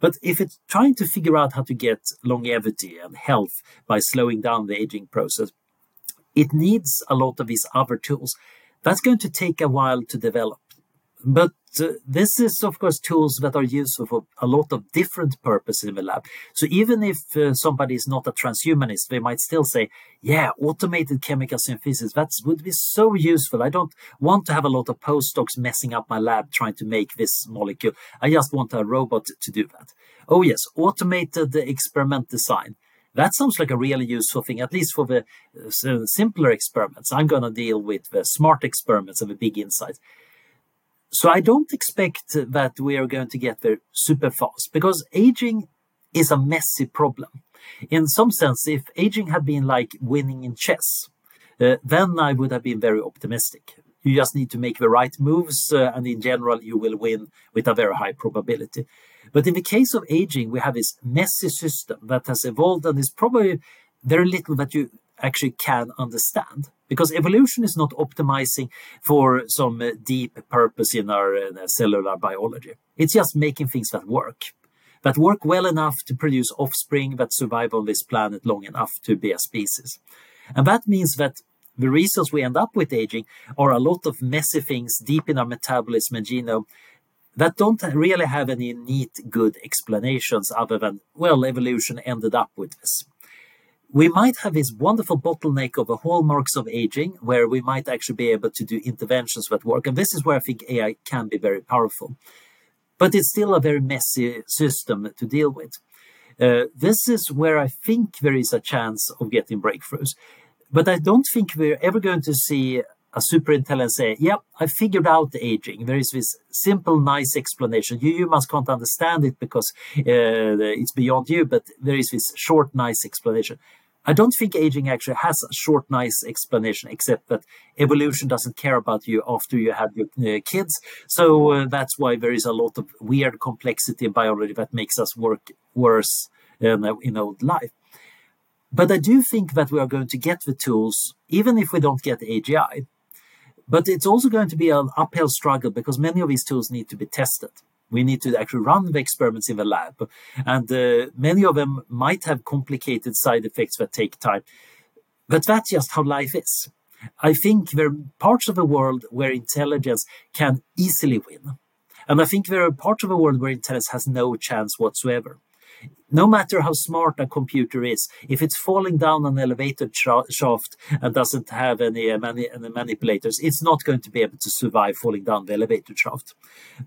But if it's trying to figure out how to get longevity and health by slowing down the aging process, it needs a lot of these other tools. That's going to take a while to develop. But uh, this is, of course, tools that are useful for a lot of different purposes in the lab. So even if uh, somebody is not a transhumanist, they might still say, yeah, automated chemical synthesis, that would be so useful. I don't want to have a lot of postdocs messing up my lab trying to make this molecule. I just want a robot to do that. Oh, yes, automated experiment design. That sounds like a really useful thing, at least for the uh, simpler experiments. I'm going to deal with the smart experiments and the big insights. So I don't expect that we are going to get there super fast because aging is a messy problem. In some sense, if aging had been like winning in chess, uh, then I would have been very optimistic. You just need to make the right moves, uh, and in general, you will win with a very high probability. But in the case of aging, we have this messy system that has evolved and is probably very little that you actually can understand because evolution is not optimizing for some uh, deep purpose in our uh, cellular biology. It's just making things that work, that work well enough to produce offspring that survive on this planet long enough to be a species. And that means that the reasons we end up with aging are a lot of messy things deep in our metabolism and genome that don't really have any neat, good explanations other than, well, evolution ended up with this we might have this wonderful bottleneck of the hallmarks of aging where we might actually be able to do interventions that work. And this is where I think AI can be very powerful. But it's still a very messy system to deal with. Uh, this is where I think there is a chance of getting breakthroughs. But I don't think we're ever going to see a super intelligence say, yep, I figured out the aging. There is this simple, nice explanation. You humans can't understand it because uh, it's beyond you, but there is this short, nice explanation. I don't think aging actually has a short, nice explanation, except that evolution doesn't care about you after you have your uh, kids. So uh, that's why there is a lot of weird complexity in biology that makes us work worse in, in old life. But I do think that we are going to get the tools, even if we don't get AGI. But it's also going to be an uphill struggle because many of these tools need to be tested. We need to actually run the experiments in the lab. And uh, many of them might have complicated side effects that take time. But that's just how life is. I think there are parts of the world where intelligence can easily win. And I think there are parts of the world where intelligence has no chance whatsoever. No matter how smart a computer is, if it's falling down an elevator shaft and doesn't have any, uh, mani- any manipulators, it's not going to be able to survive falling down the elevator shaft.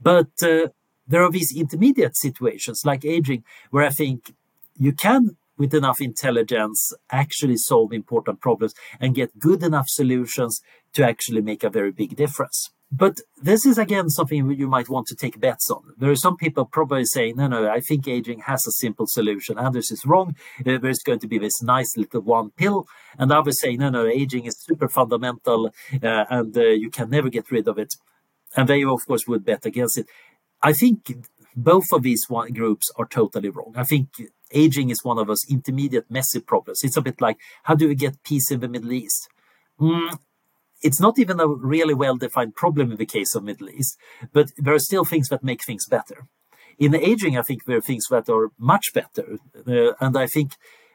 But uh, there are these intermediate situations like aging where I think you can, with enough intelligence, actually solve important problems and get good enough solutions to actually make a very big difference. But this is again something you might want to take bets on. There are some people probably saying, no, no, I think aging has a simple solution. Anders is wrong. Uh, there's going to be this nice little one pill. And others say, no, no, aging is super fundamental uh, and uh, you can never get rid of it. And they, of course, would bet against it. I think both of these one, groups are totally wrong. I think aging is one of those intermediate messy problems. It's a bit like how do we get peace in the Middle East? Mm, it's not even a really well defined problem in the case of Middle East, but there are still things that make things better. In aging, I think there are things that are much better. Uh, and I think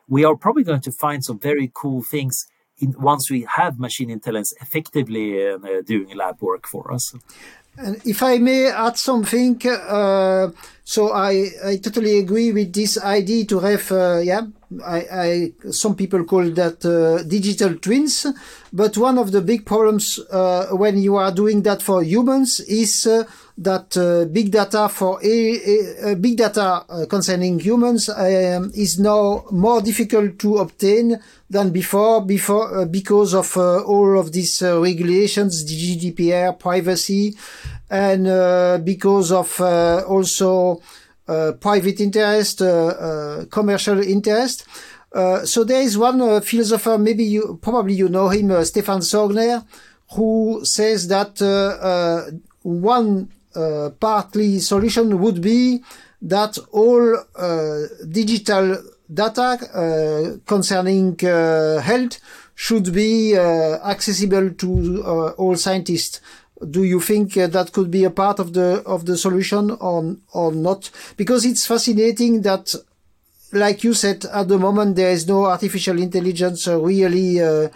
we are probably going to find some very cool things in, once we have machine intelligence effectively uh, doing lab work for us. And if I may add something, uh, so I, I totally agree with this idea to have, uh, yeah, I, I, some people call that uh, digital twins. But one of the big problems uh, when you are doing that for humans is uh, that uh, big data for a, a uh, big data uh, concerning humans um, is now more difficult to obtain than before, before uh, because of all of these regulations, GDPR, privacy, and because of also uh, private interest, uh, uh, commercial interest. so there is one philosopher, maybe you probably you know him, Stefan Sorgner, who says that one partly solution would be that all digital data uh, concerning uh, health should be uh, accessible to all scientists. Do you think uh, that could be a part of the of the solution or or not? Because it's fascinating that like you said at the moment there is no artificial intelligence uh, really uh,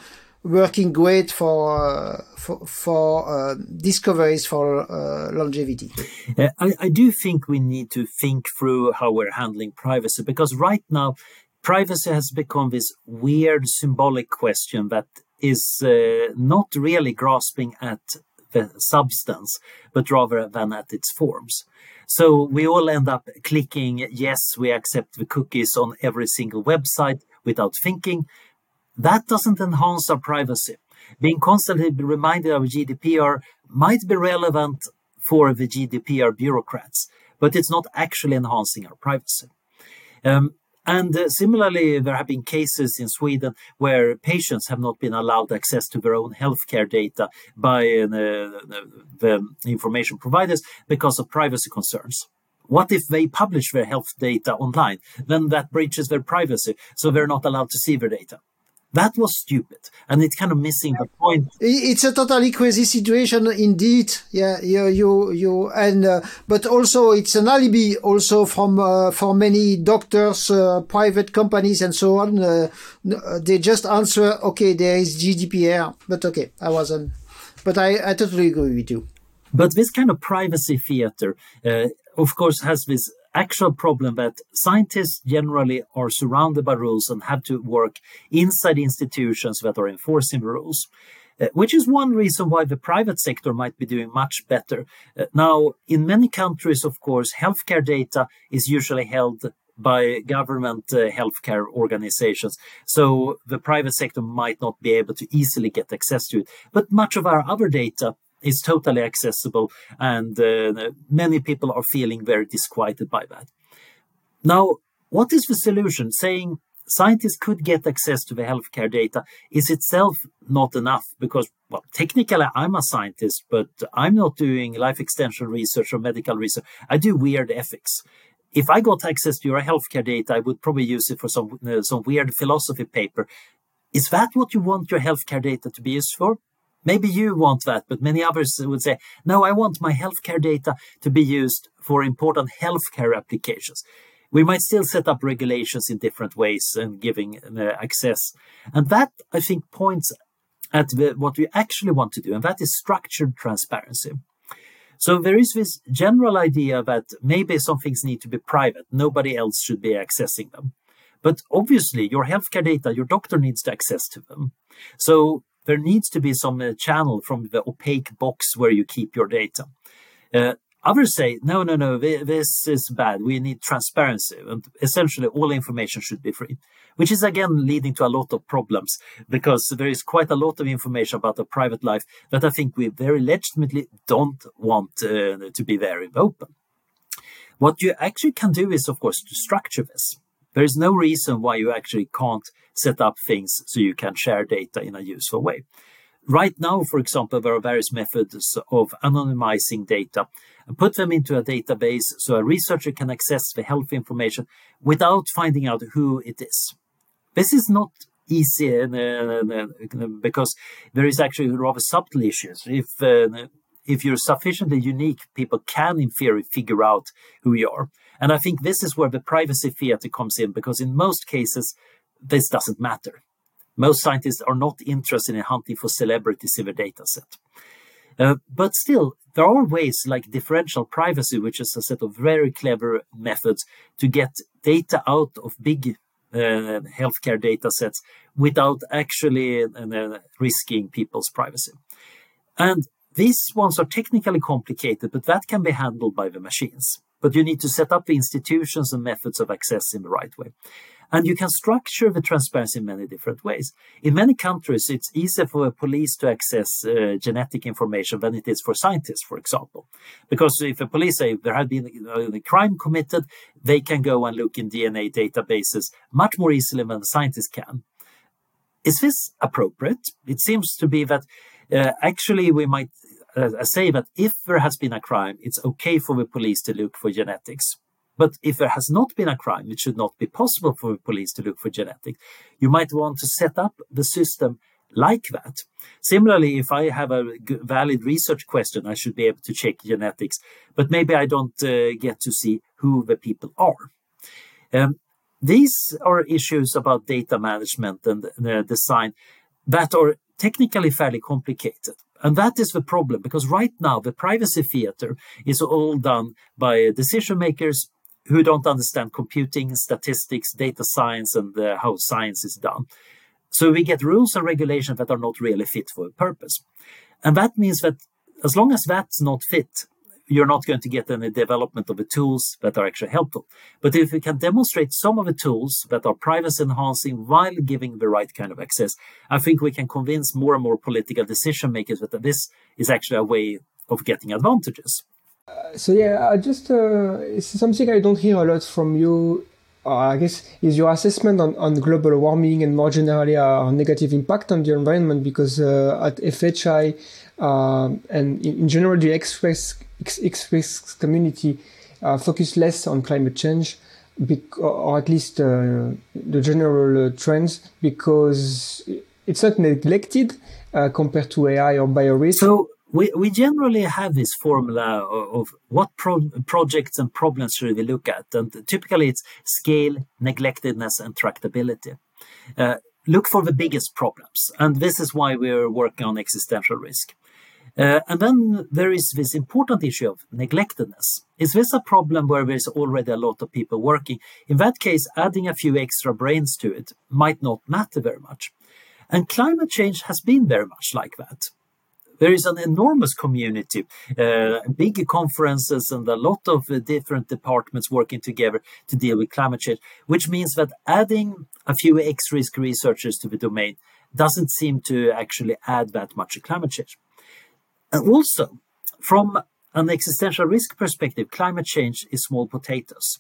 working great for uh, for, for uh, discoveries for uh, longevity I, I do think we need to think through how we're handling privacy because right now privacy has become this weird symbolic question that is not really grasping at the substance, but rather than at its forms. So we all end up clicking, yes, we accept the cookies on every single website without thinking. That doesn't enhance our privacy. Being constantly reminded of GDPR might be relevant for the GDPR bureaucrats, but it's not actually enhancing our privacy. Um, and uh, similarly, there have been cases in Sweden where patients have not been allowed access to their own healthcare data by uh, the, the information providers because of privacy concerns. What if they publish their health data online? Then that breaches their privacy, so they're not allowed to see their data. That was stupid, and it's kind of missing the point. It's a totally crazy situation, indeed. Yeah, you, you, you, and uh, but also it's an alibi also from uh, for many doctors, uh, private companies, and so on. Uh, uh, they just answer, okay, there is GDPR, but okay, I wasn't. But I, I totally agree with you. But this kind of privacy theater, uh, of course, has this actual problem that scientists generally are surrounded by rules and have to work inside institutions that are enforcing rules. Uh, which is one reason why the private sector might be doing much better. Uh, now, in many countries, of course, healthcare data is usually held by government uh, healthcare organizations. So the private sector might not be able to easily get access to it. But much of our other data is totally accessible, and uh, many people are feeling very disquieted by that. Now, what is the solution? Saying scientists could get access to the healthcare data is itself not enough because, well, technically I'm a scientist, but I'm not doing life extension research or medical research. I do weird ethics. If I got access to your healthcare data, I would probably use it for some uh, some weird philosophy paper. Is that what you want your healthcare data to be used for? Maybe you want that, but many others would say, no, I want my healthcare data to be used for important healthcare applications. We might still set up regulations in different ways and giving uh, access. And that, I think, points at the, what we actually want to do, and that is structured transparency. So there is this general idea that maybe some things need to be private, nobody else should be accessing them. But obviously, your healthcare data, your doctor needs to access to them. So there needs to be some uh, channel from the opaque box where you keep your data. Uh, others say, no, no, no, this is bad. We need transparency. And essentially, all information should be free, which is again leading to a lot of problems because there is quite a lot of information about the private life that I think we very legitimately don't want uh, to be very open. What you actually can do is, of course, to structure this. There is no reason why you actually can't set up things so you can share data in a useful way. Right now, for example, there are various methods of anonymizing data and put them into a database so a researcher can access the health information without finding out who it is. This is not easy uh, uh, uh because there is actually rather subtle issues. If uh, if you're sufficiently unique, people can, in theory, figure out who you are. And I think this is where the privacy theater comes in, because in most cases, this doesn't matter. Most scientists are not interested in hunting for celebrities in their data set. Uh, but still, there are ways like differential privacy, which is a set of very clever methods to get data out of big uh, healthcare data sets without actually uh, risking people's privacy. And these ones are technically complicated, but that can be handled by the machines. But you need to set up the institutions and methods of access in the right way. And you can structure the transparency in many different ways. In many countries, it's easier for police to access uh, genetic information than it is for scientists, for example. Because if a police say there had been a crime committed, they can go and look in DNA databases much more easily than the scientists can. Is this appropriate? It seems to be that uh, actually we might uh, say that if there has been a crime, it's okay for the police to look for genetics. But if there has not been a crime, it should not be possible for the police to look for genetics. You might want to set up the system like that. Similarly, if I have a valid research question, I should be able to check genetics, but maybe I don't uh, get to see who the people are. Um, these are issues about data management and uh, design that are technically fairly complicated. And that is the problem because right now the privacy theater is all done by decision makers who don't understand computing, statistics, data science, and uh, how science is done. So we get rules and regulations that are not really fit for a purpose. And that means that as long as that's not fit, you're not going to get any development of the tools that are actually helpful. But if we can demonstrate some of the tools that are privacy enhancing while giving the right kind of access, I think we can convince more and more political decision makers that this is actually a way of getting advantages so yeah, I just uh, it's something I don't hear a lot from you. Uh, I guess is your assessment on, on global warming and more generally our negative impact on the environment because uh, at FHI uh, and in, in, general the X-Risk, X-Risk community uh, focus less on climate change or at least uh, the general trends because it's not neglected compared to AI or biorisk. So we, we generally have this formula of, of what pro- projects and problems should we look at. And typically it's scale, neglectedness, and tractability. Uh, look for the biggest problems. And this is why we're working on existential risk. Uh, and then there is this important issue of neglectedness. Is this a problem where there's already a lot of people working? In that case, adding a few extra brains to it might not matter very much. And climate change has been very much like that there is an enormous community, uh, big conferences, and a lot of uh, different departments working together to deal with climate change, which means that adding a few X risk researchers to the domain doesn't seem to actually add that much to climate change. And also, from an existential risk perspective, climate change is small potatoes.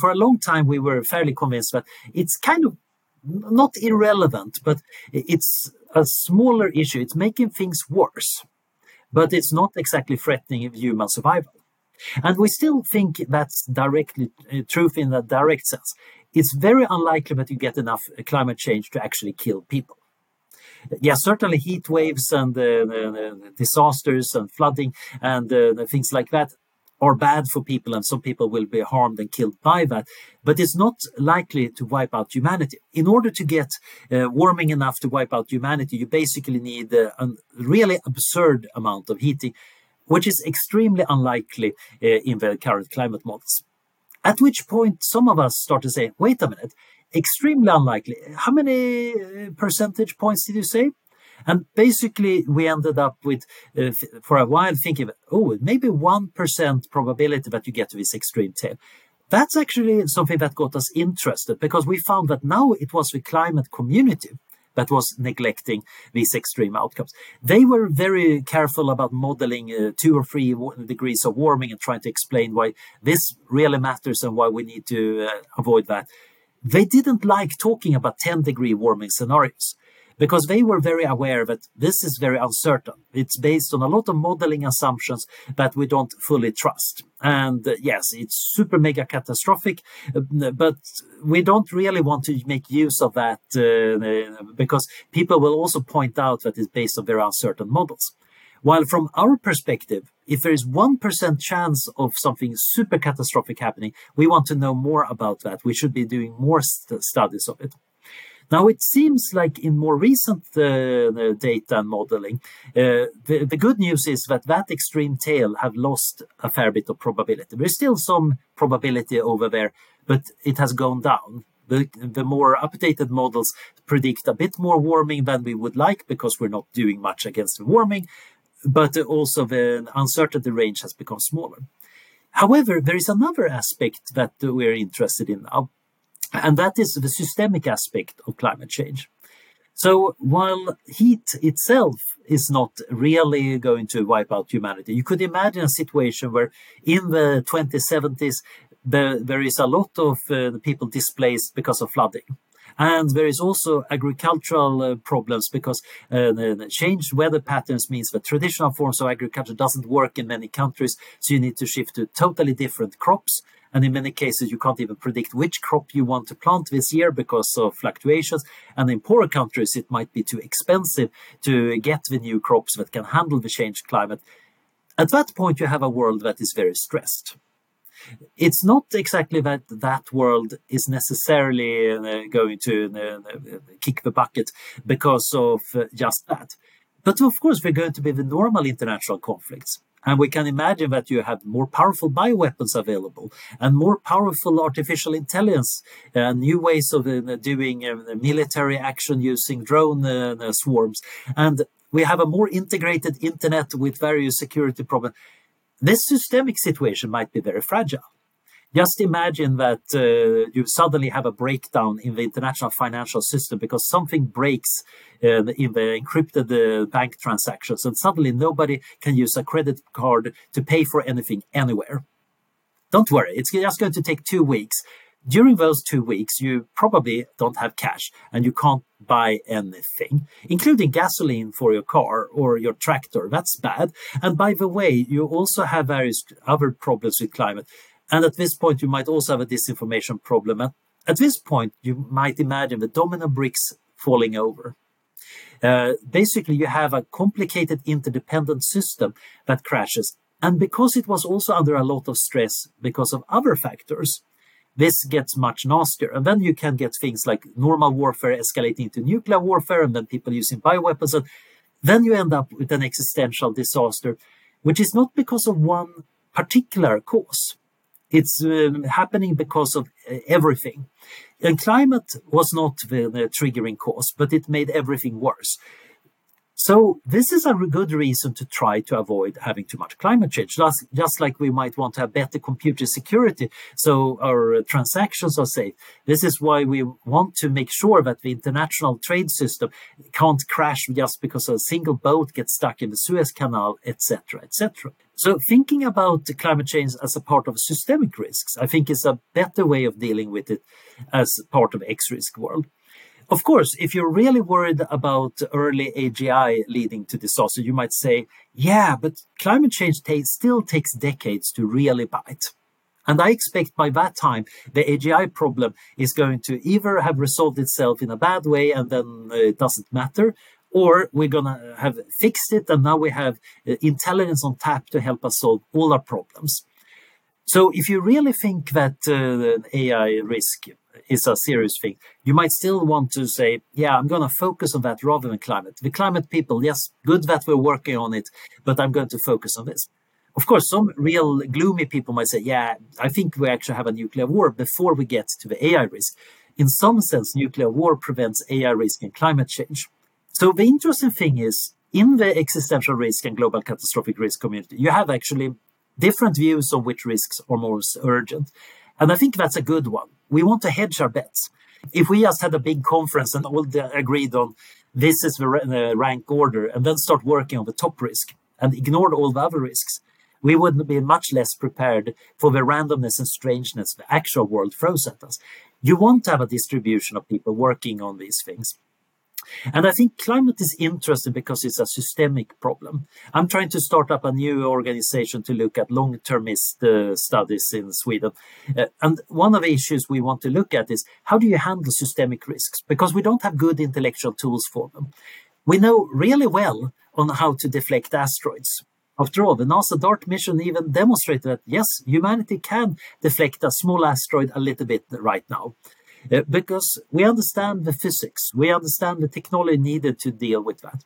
For a long time, we were fairly convinced that it's kind of not irrelevant, but it's a smaller issue. It's making things worse, but it's not exactly threatening human survival. And we still think that's directly uh, truth in that direct sense. It's very unlikely that you get enough climate change to actually kill people. Yeah, certainly heat waves and uh, uh, disasters and flooding and uh, things like that are bad for people and some people will be harmed and killed by that. But it's not likely to wipe out humanity. In order to get uh, warming enough to wipe out humanity you basically need uh, a really absurd amount of heating which is extremely unlikely uh, in the current climate models. At which point some of us start to say wait a minute extremely unlikely. How many uh, percentage points did you say and basically, we ended up with, uh, for a while, thinking, oh, maybe 1% probability that you get to this extreme tail. That's actually something that got us interested because we found that now it was the climate community that was neglecting these extreme outcomes. They were very careful about modeling uh, two or three degrees of warming and trying to explain why this really matters and why we need to uh, avoid that. They didn't like talking about 10 degree warming scenarios because they were very aware that this is very uncertain. It's based on a lot of modeling assumptions that we don't fully trust. And uh, yes, it's super mega catastrophic, uh, but we don't really want to make use of that uh, because people will also point out that it's based on very uncertain models. While from our perspective, if there is 1% chance of something super catastrophic happening, we want to know more about that. We should be doing more st- studies of it. Now, it seems like in more recent uh, data and modeling, uh, the, the, good news is that that extreme tail have lost a fair bit of probability. There's still some probability over there, but it has gone down. The, the more updated models predict a bit more warming than we would like because we're not doing much against the warming, but also the uncertainty range has become smaller. However, there is another aspect that we're interested in now, and that is the systemic aspect of climate change. So while heat itself is not really going to wipe out humanity, you could imagine a situation where in the 2070s there, there is a lot of uh, people displaced because of flooding. And there is also agricultural uh, problems because uh, the changed weather patterns means that traditional forms of agriculture doesn't work in many countries. So you need to shift to totally different crops. And in many cases, you can't even predict which crop you want to plant this year because of fluctuations. And in poorer countries, it might be too expensive to get the new crops that can handle the changed climate. At that point, you have a world that is very stressed it's not exactly that that world is necessarily uh, going to uh, kick the bucket because of uh, just that. But of course, we're going to be the normal international conflicts. And we can imagine that you have more powerful bioweapons available and more powerful artificial intelligence, uh, new ways of uh, doing uh, military action using drone uh, swarms. And we have a more integrated internet with various security problems. This systemic situation might be very fragile. Just imagine that uh, you suddenly have a breakdown in the international financial system because something breaks uh, in the encrypted uh, bank transactions, and suddenly nobody can use a credit card to pay for anything anywhere. Don't worry, it's just going to take two weeks. During those two weeks, you probably don't have cash and you can't buy anything, including gasoline for your car or your tractor. That's bad. And by the way, you also have various other problems with climate. And at this point, you might also have a disinformation problem. At this point, you might imagine the domino bricks falling over. Uh, basically, you have a complicated interdependent system that crashes. And because it was also under a lot of stress because of other factors, this gets much nastier. And then you can get things like normal warfare escalating into nuclear warfare, and then people using bioweapons. And then you end up with an existential disaster, which is not because of one particular cause. It's um, happening because of uh, everything. And climate was not the, the triggering cause, but it made everything worse. So this is a good reason to try to avoid having too much climate change, just, just like we might want to have better computer security so our transactions are safe. This is why we want to make sure that the international trade system can't crash just because a single boat gets stuck in the Suez Canal, etc., etc. So thinking about climate change as a part of systemic risks, I think is a better way of dealing with it as part of X risk world. Of course, if you're really worried about early AGI leading to disaster, you might say, yeah, but climate change still takes decades to really bite. And I expect by that time, the AGI problem is going to either have resolved itself in a bad way and then it doesn't matter, or we're going to have fixed it and now we have uh, intelligence on tap to help us solve all our problems. So if you really think that uh, AI risk is a serious thing, you might still want to say, yeah, I'm going to focus on that rather than climate. The climate people, yes, good that we're working on it, but I'm going to focus on this. Of course, some real gloomy people might say, yeah, I think we actually have a nuclear war before we get to the AI risk. In some sense, nuclear war prevents AI risk and climate change. So the interesting thing is, in the existential risk and global catastrophic risk community, you have actually different views on which risks are most urgent. And I think that's a good one. We want to hedge our bets. If we just had a big conference and all agreed on this is the rank order and then start working on the top risk and ignored all the other risks, we would be much less prepared for the randomness and strangeness the actual world throws at us. You want to have a distribution of people working on these things. And I think climate is interesting because it's a systemic problem. I'm trying to start up a new organization to look at long termist uh, studies in Sweden. Uh, and one of the issues we want to look at is how do you handle systemic risks? Because we don't have good intellectual tools for them. We know really well on how to deflect asteroids. After all, the NASA DART mission even demonstrated that yes, humanity can deflect a small asteroid a little bit right now. Uh, because we understand the physics, we understand the technology needed to deal with that.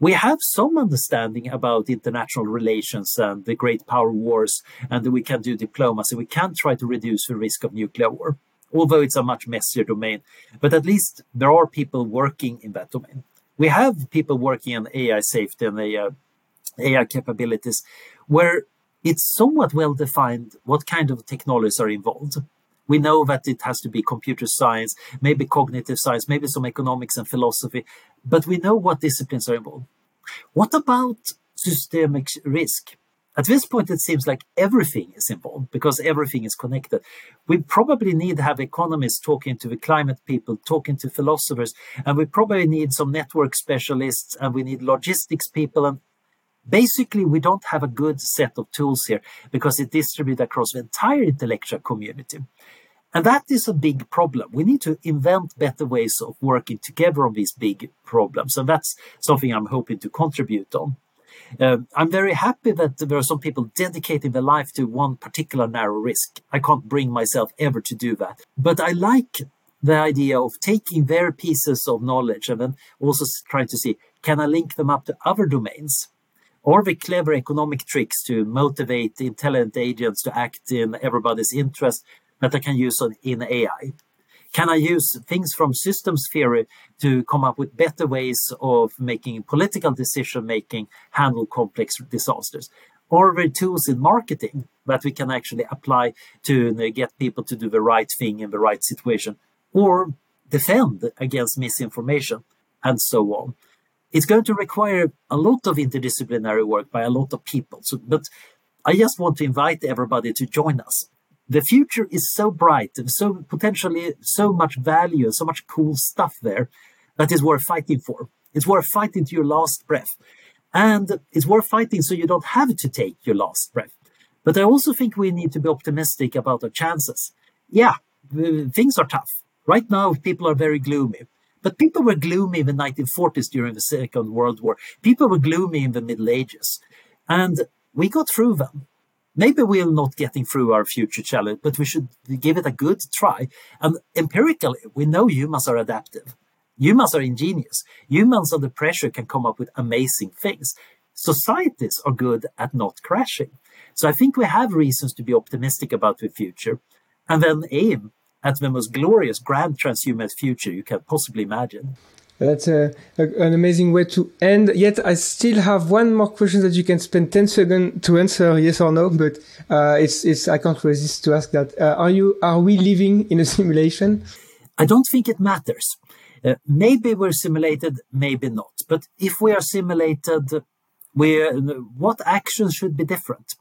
We have some understanding about international relations and the great power wars, and we can do diplomacy. We can try to reduce the risk of nuclear war, although it's a much messier domain. But at least there are people working in that domain. We have people working on AI safety and AI AI capabilities, where it's somewhat well defined what kind of technologies are involved. We know that it has to be computer science, maybe cognitive science, maybe some economics and philosophy, but we know what disciplines are involved. What about systemic risk? At this point, it seems like everything is involved because everything is connected. We probably need to have economists talking to the climate people, talking to philosophers, and we probably need some network specialists and we need logistics people and Basically, we don't have a good set of tools here because it distributes across the entire intellectual community. And that is a big problem. We need to invent better ways of working together on these big problems. And that's something I'm hoping to contribute on. Um, I'm very happy that there are some people dedicating their life to one particular narrow risk. I can't bring myself ever to do that. But I like the idea of taking their pieces of knowledge and then also trying to see can I link them up to other domains? Or the clever economic tricks to motivate intelligent agents to act in everybody's interest that I can use in AI? Can I use things from systems theory to come up with better ways of making political decision making handle complex disasters? Or the tools in marketing that we can actually apply to get people to do the right thing in the right situation, or defend against misinformation, and so on it's going to require a lot of interdisciplinary work by a lot of people. So, but I just want to invite everybody to join us. The future is so bright and so potentially so much value and so much cool stuff there that is worth fighting for. It's worth fighting to your last breath. And it's worth fighting so you don't have to take your last breath. But I also think we need to be optimistic about our chances. Yeah, things are tough. Right now, people are very gloomy. But people were gloomy in the 1940s during the Second World War. People were gloomy in the Middle Ages. And we got through them. Maybe we're not getting through our future challenge, but we should give it a good try. And empirically, we know humans are adaptive. Humans are ingenious. Humans under pressure can come up with amazing things. Societies are good at not crashing. So I think we have reasons to be optimistic about the future and then aim at the most glorious grand transhumanist future you can possibly imagine. That's a, a, an amazing way to end. Yet I still have one more question that you can spend 10 seconds to answer yes or no, but uh, it's, it's, I can't resist to ask that. Uh, are you, are we living in a simulation? I don't think it matters. Uh, maybe we're simulated, maybe not. But if we are simulated, we what actions should be different?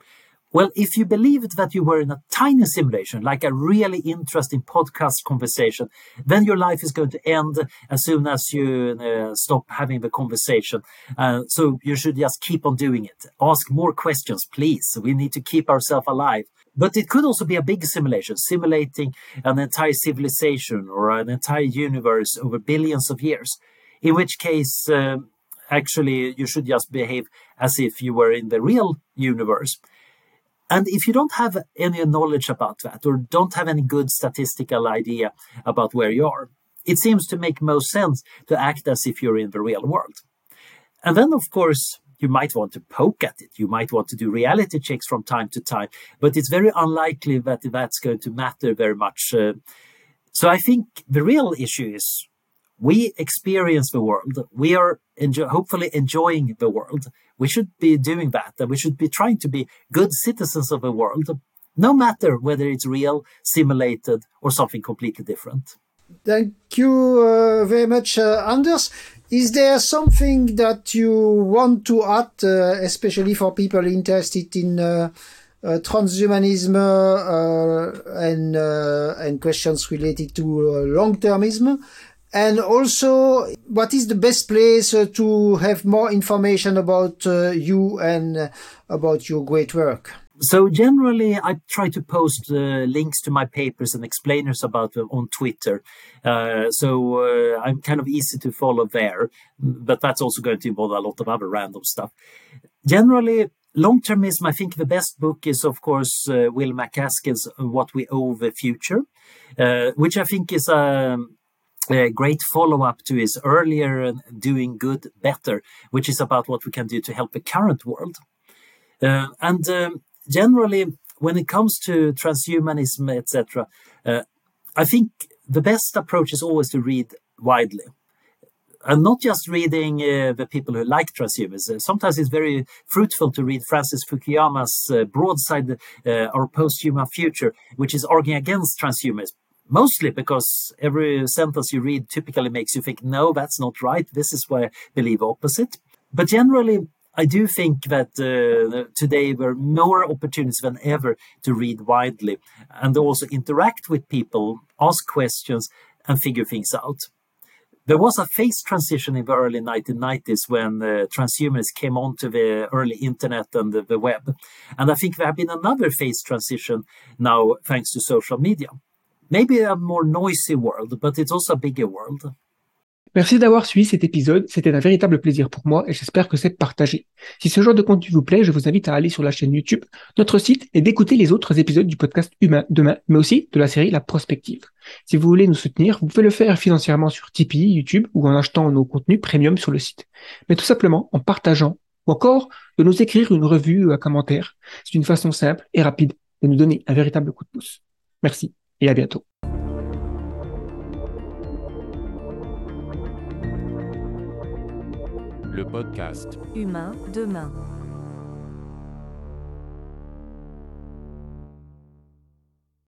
Well, if you believed that you were in a tiny simulation, like a really interesting podcast conversation, then your life is going to end as soon as you uh, stop having the conversation. Uh, so you should just keep on doing it. Ask more questions, please. We need to keep ourselves alive. But it could also be a big simulation, simulating an entire civilization or an entire universe over billions of years, in which case, uh, actually, you should just behave as if you were in the real universe. And if you don't have any knowledge about that or don't have any good statistical idea about where you are, it seems to make most sense to act as if you're in the real world. And then, of course, you might want to poke at it. You might want to do reality checks from time to time, but it's very unlikely that that's going to matter very much. Uh, so I think the real issue is we experience the world. We are enjoy- hopefully enjoying the world. We should be doing that, and we should be trying to be good citizens of the world, no matter whether it's real, simulated, or something completely different. Thank you uh, very much, uh, Anders. Is there something that you want to add, uh, especially for people interested in uh, uh, transhumanism uh, and and questions related to long termism? And also, what is the best place uh, to have more information about uh, you and uh, about your great work? So generally, I try to post uh, links to my papers and explainers about them on Twitter. Uh, so uh, I'm kind of easy to follow there, but that's also going to involve a lot of other random stuff. Generally, long termism, I think the best book is, of course, Will MacAskill's What We Owe the Future, which I think is a, a great follow up to his earlier Doing Good Better, which is about what we can do to help the current world. Uh, and um, generally, when it comes to transhumanism, etc., uh, I think the best approach is always to read widely. And not just reading uh, the people who like transhumanism. Sometimes it's very fruitful to read Francis Fukuyama's uh, broadside, uh, Our Post-Human Future, which is arguing against transhumanism. Mostly because every sentence you read typically makes you think, no, that's not right. This is why I believe opposite. But generally, I do think that uh, today there are more opportunities than ever to read widely and also interact with people, ask questions, and figure things out. There was a phase transition in the early 1990s when uh, transhumanists came onto the early internet and the, the web. And I think there have been another phase transition now thanks to social media. Maybe a more noisy world, but it's also a bigger world. Merci d'avoir suivi cet épisode, c'était un véritable plaisir pour moi et j'espère que c'est partagé. Si ce genre de contenu vous plaît, je vous invite à aller sur la chaîne YouTube, notre site et d'écouter les autres épisodes du podcast Humain demain, mais aussi de la série La Prospective. Si vous voulez nous soutenir, vous pouvez le faire financièrement sur Tipeee, YouTube ou en achetant nos contenus premium sur le site. Mais tout simplement en partageant ou encore de nous écrire une revue ou un commentaire. C'est une façon simple et rapide de nous donner un véritable coup de pouce. Merci et à bientôt. le podcast Humain demain.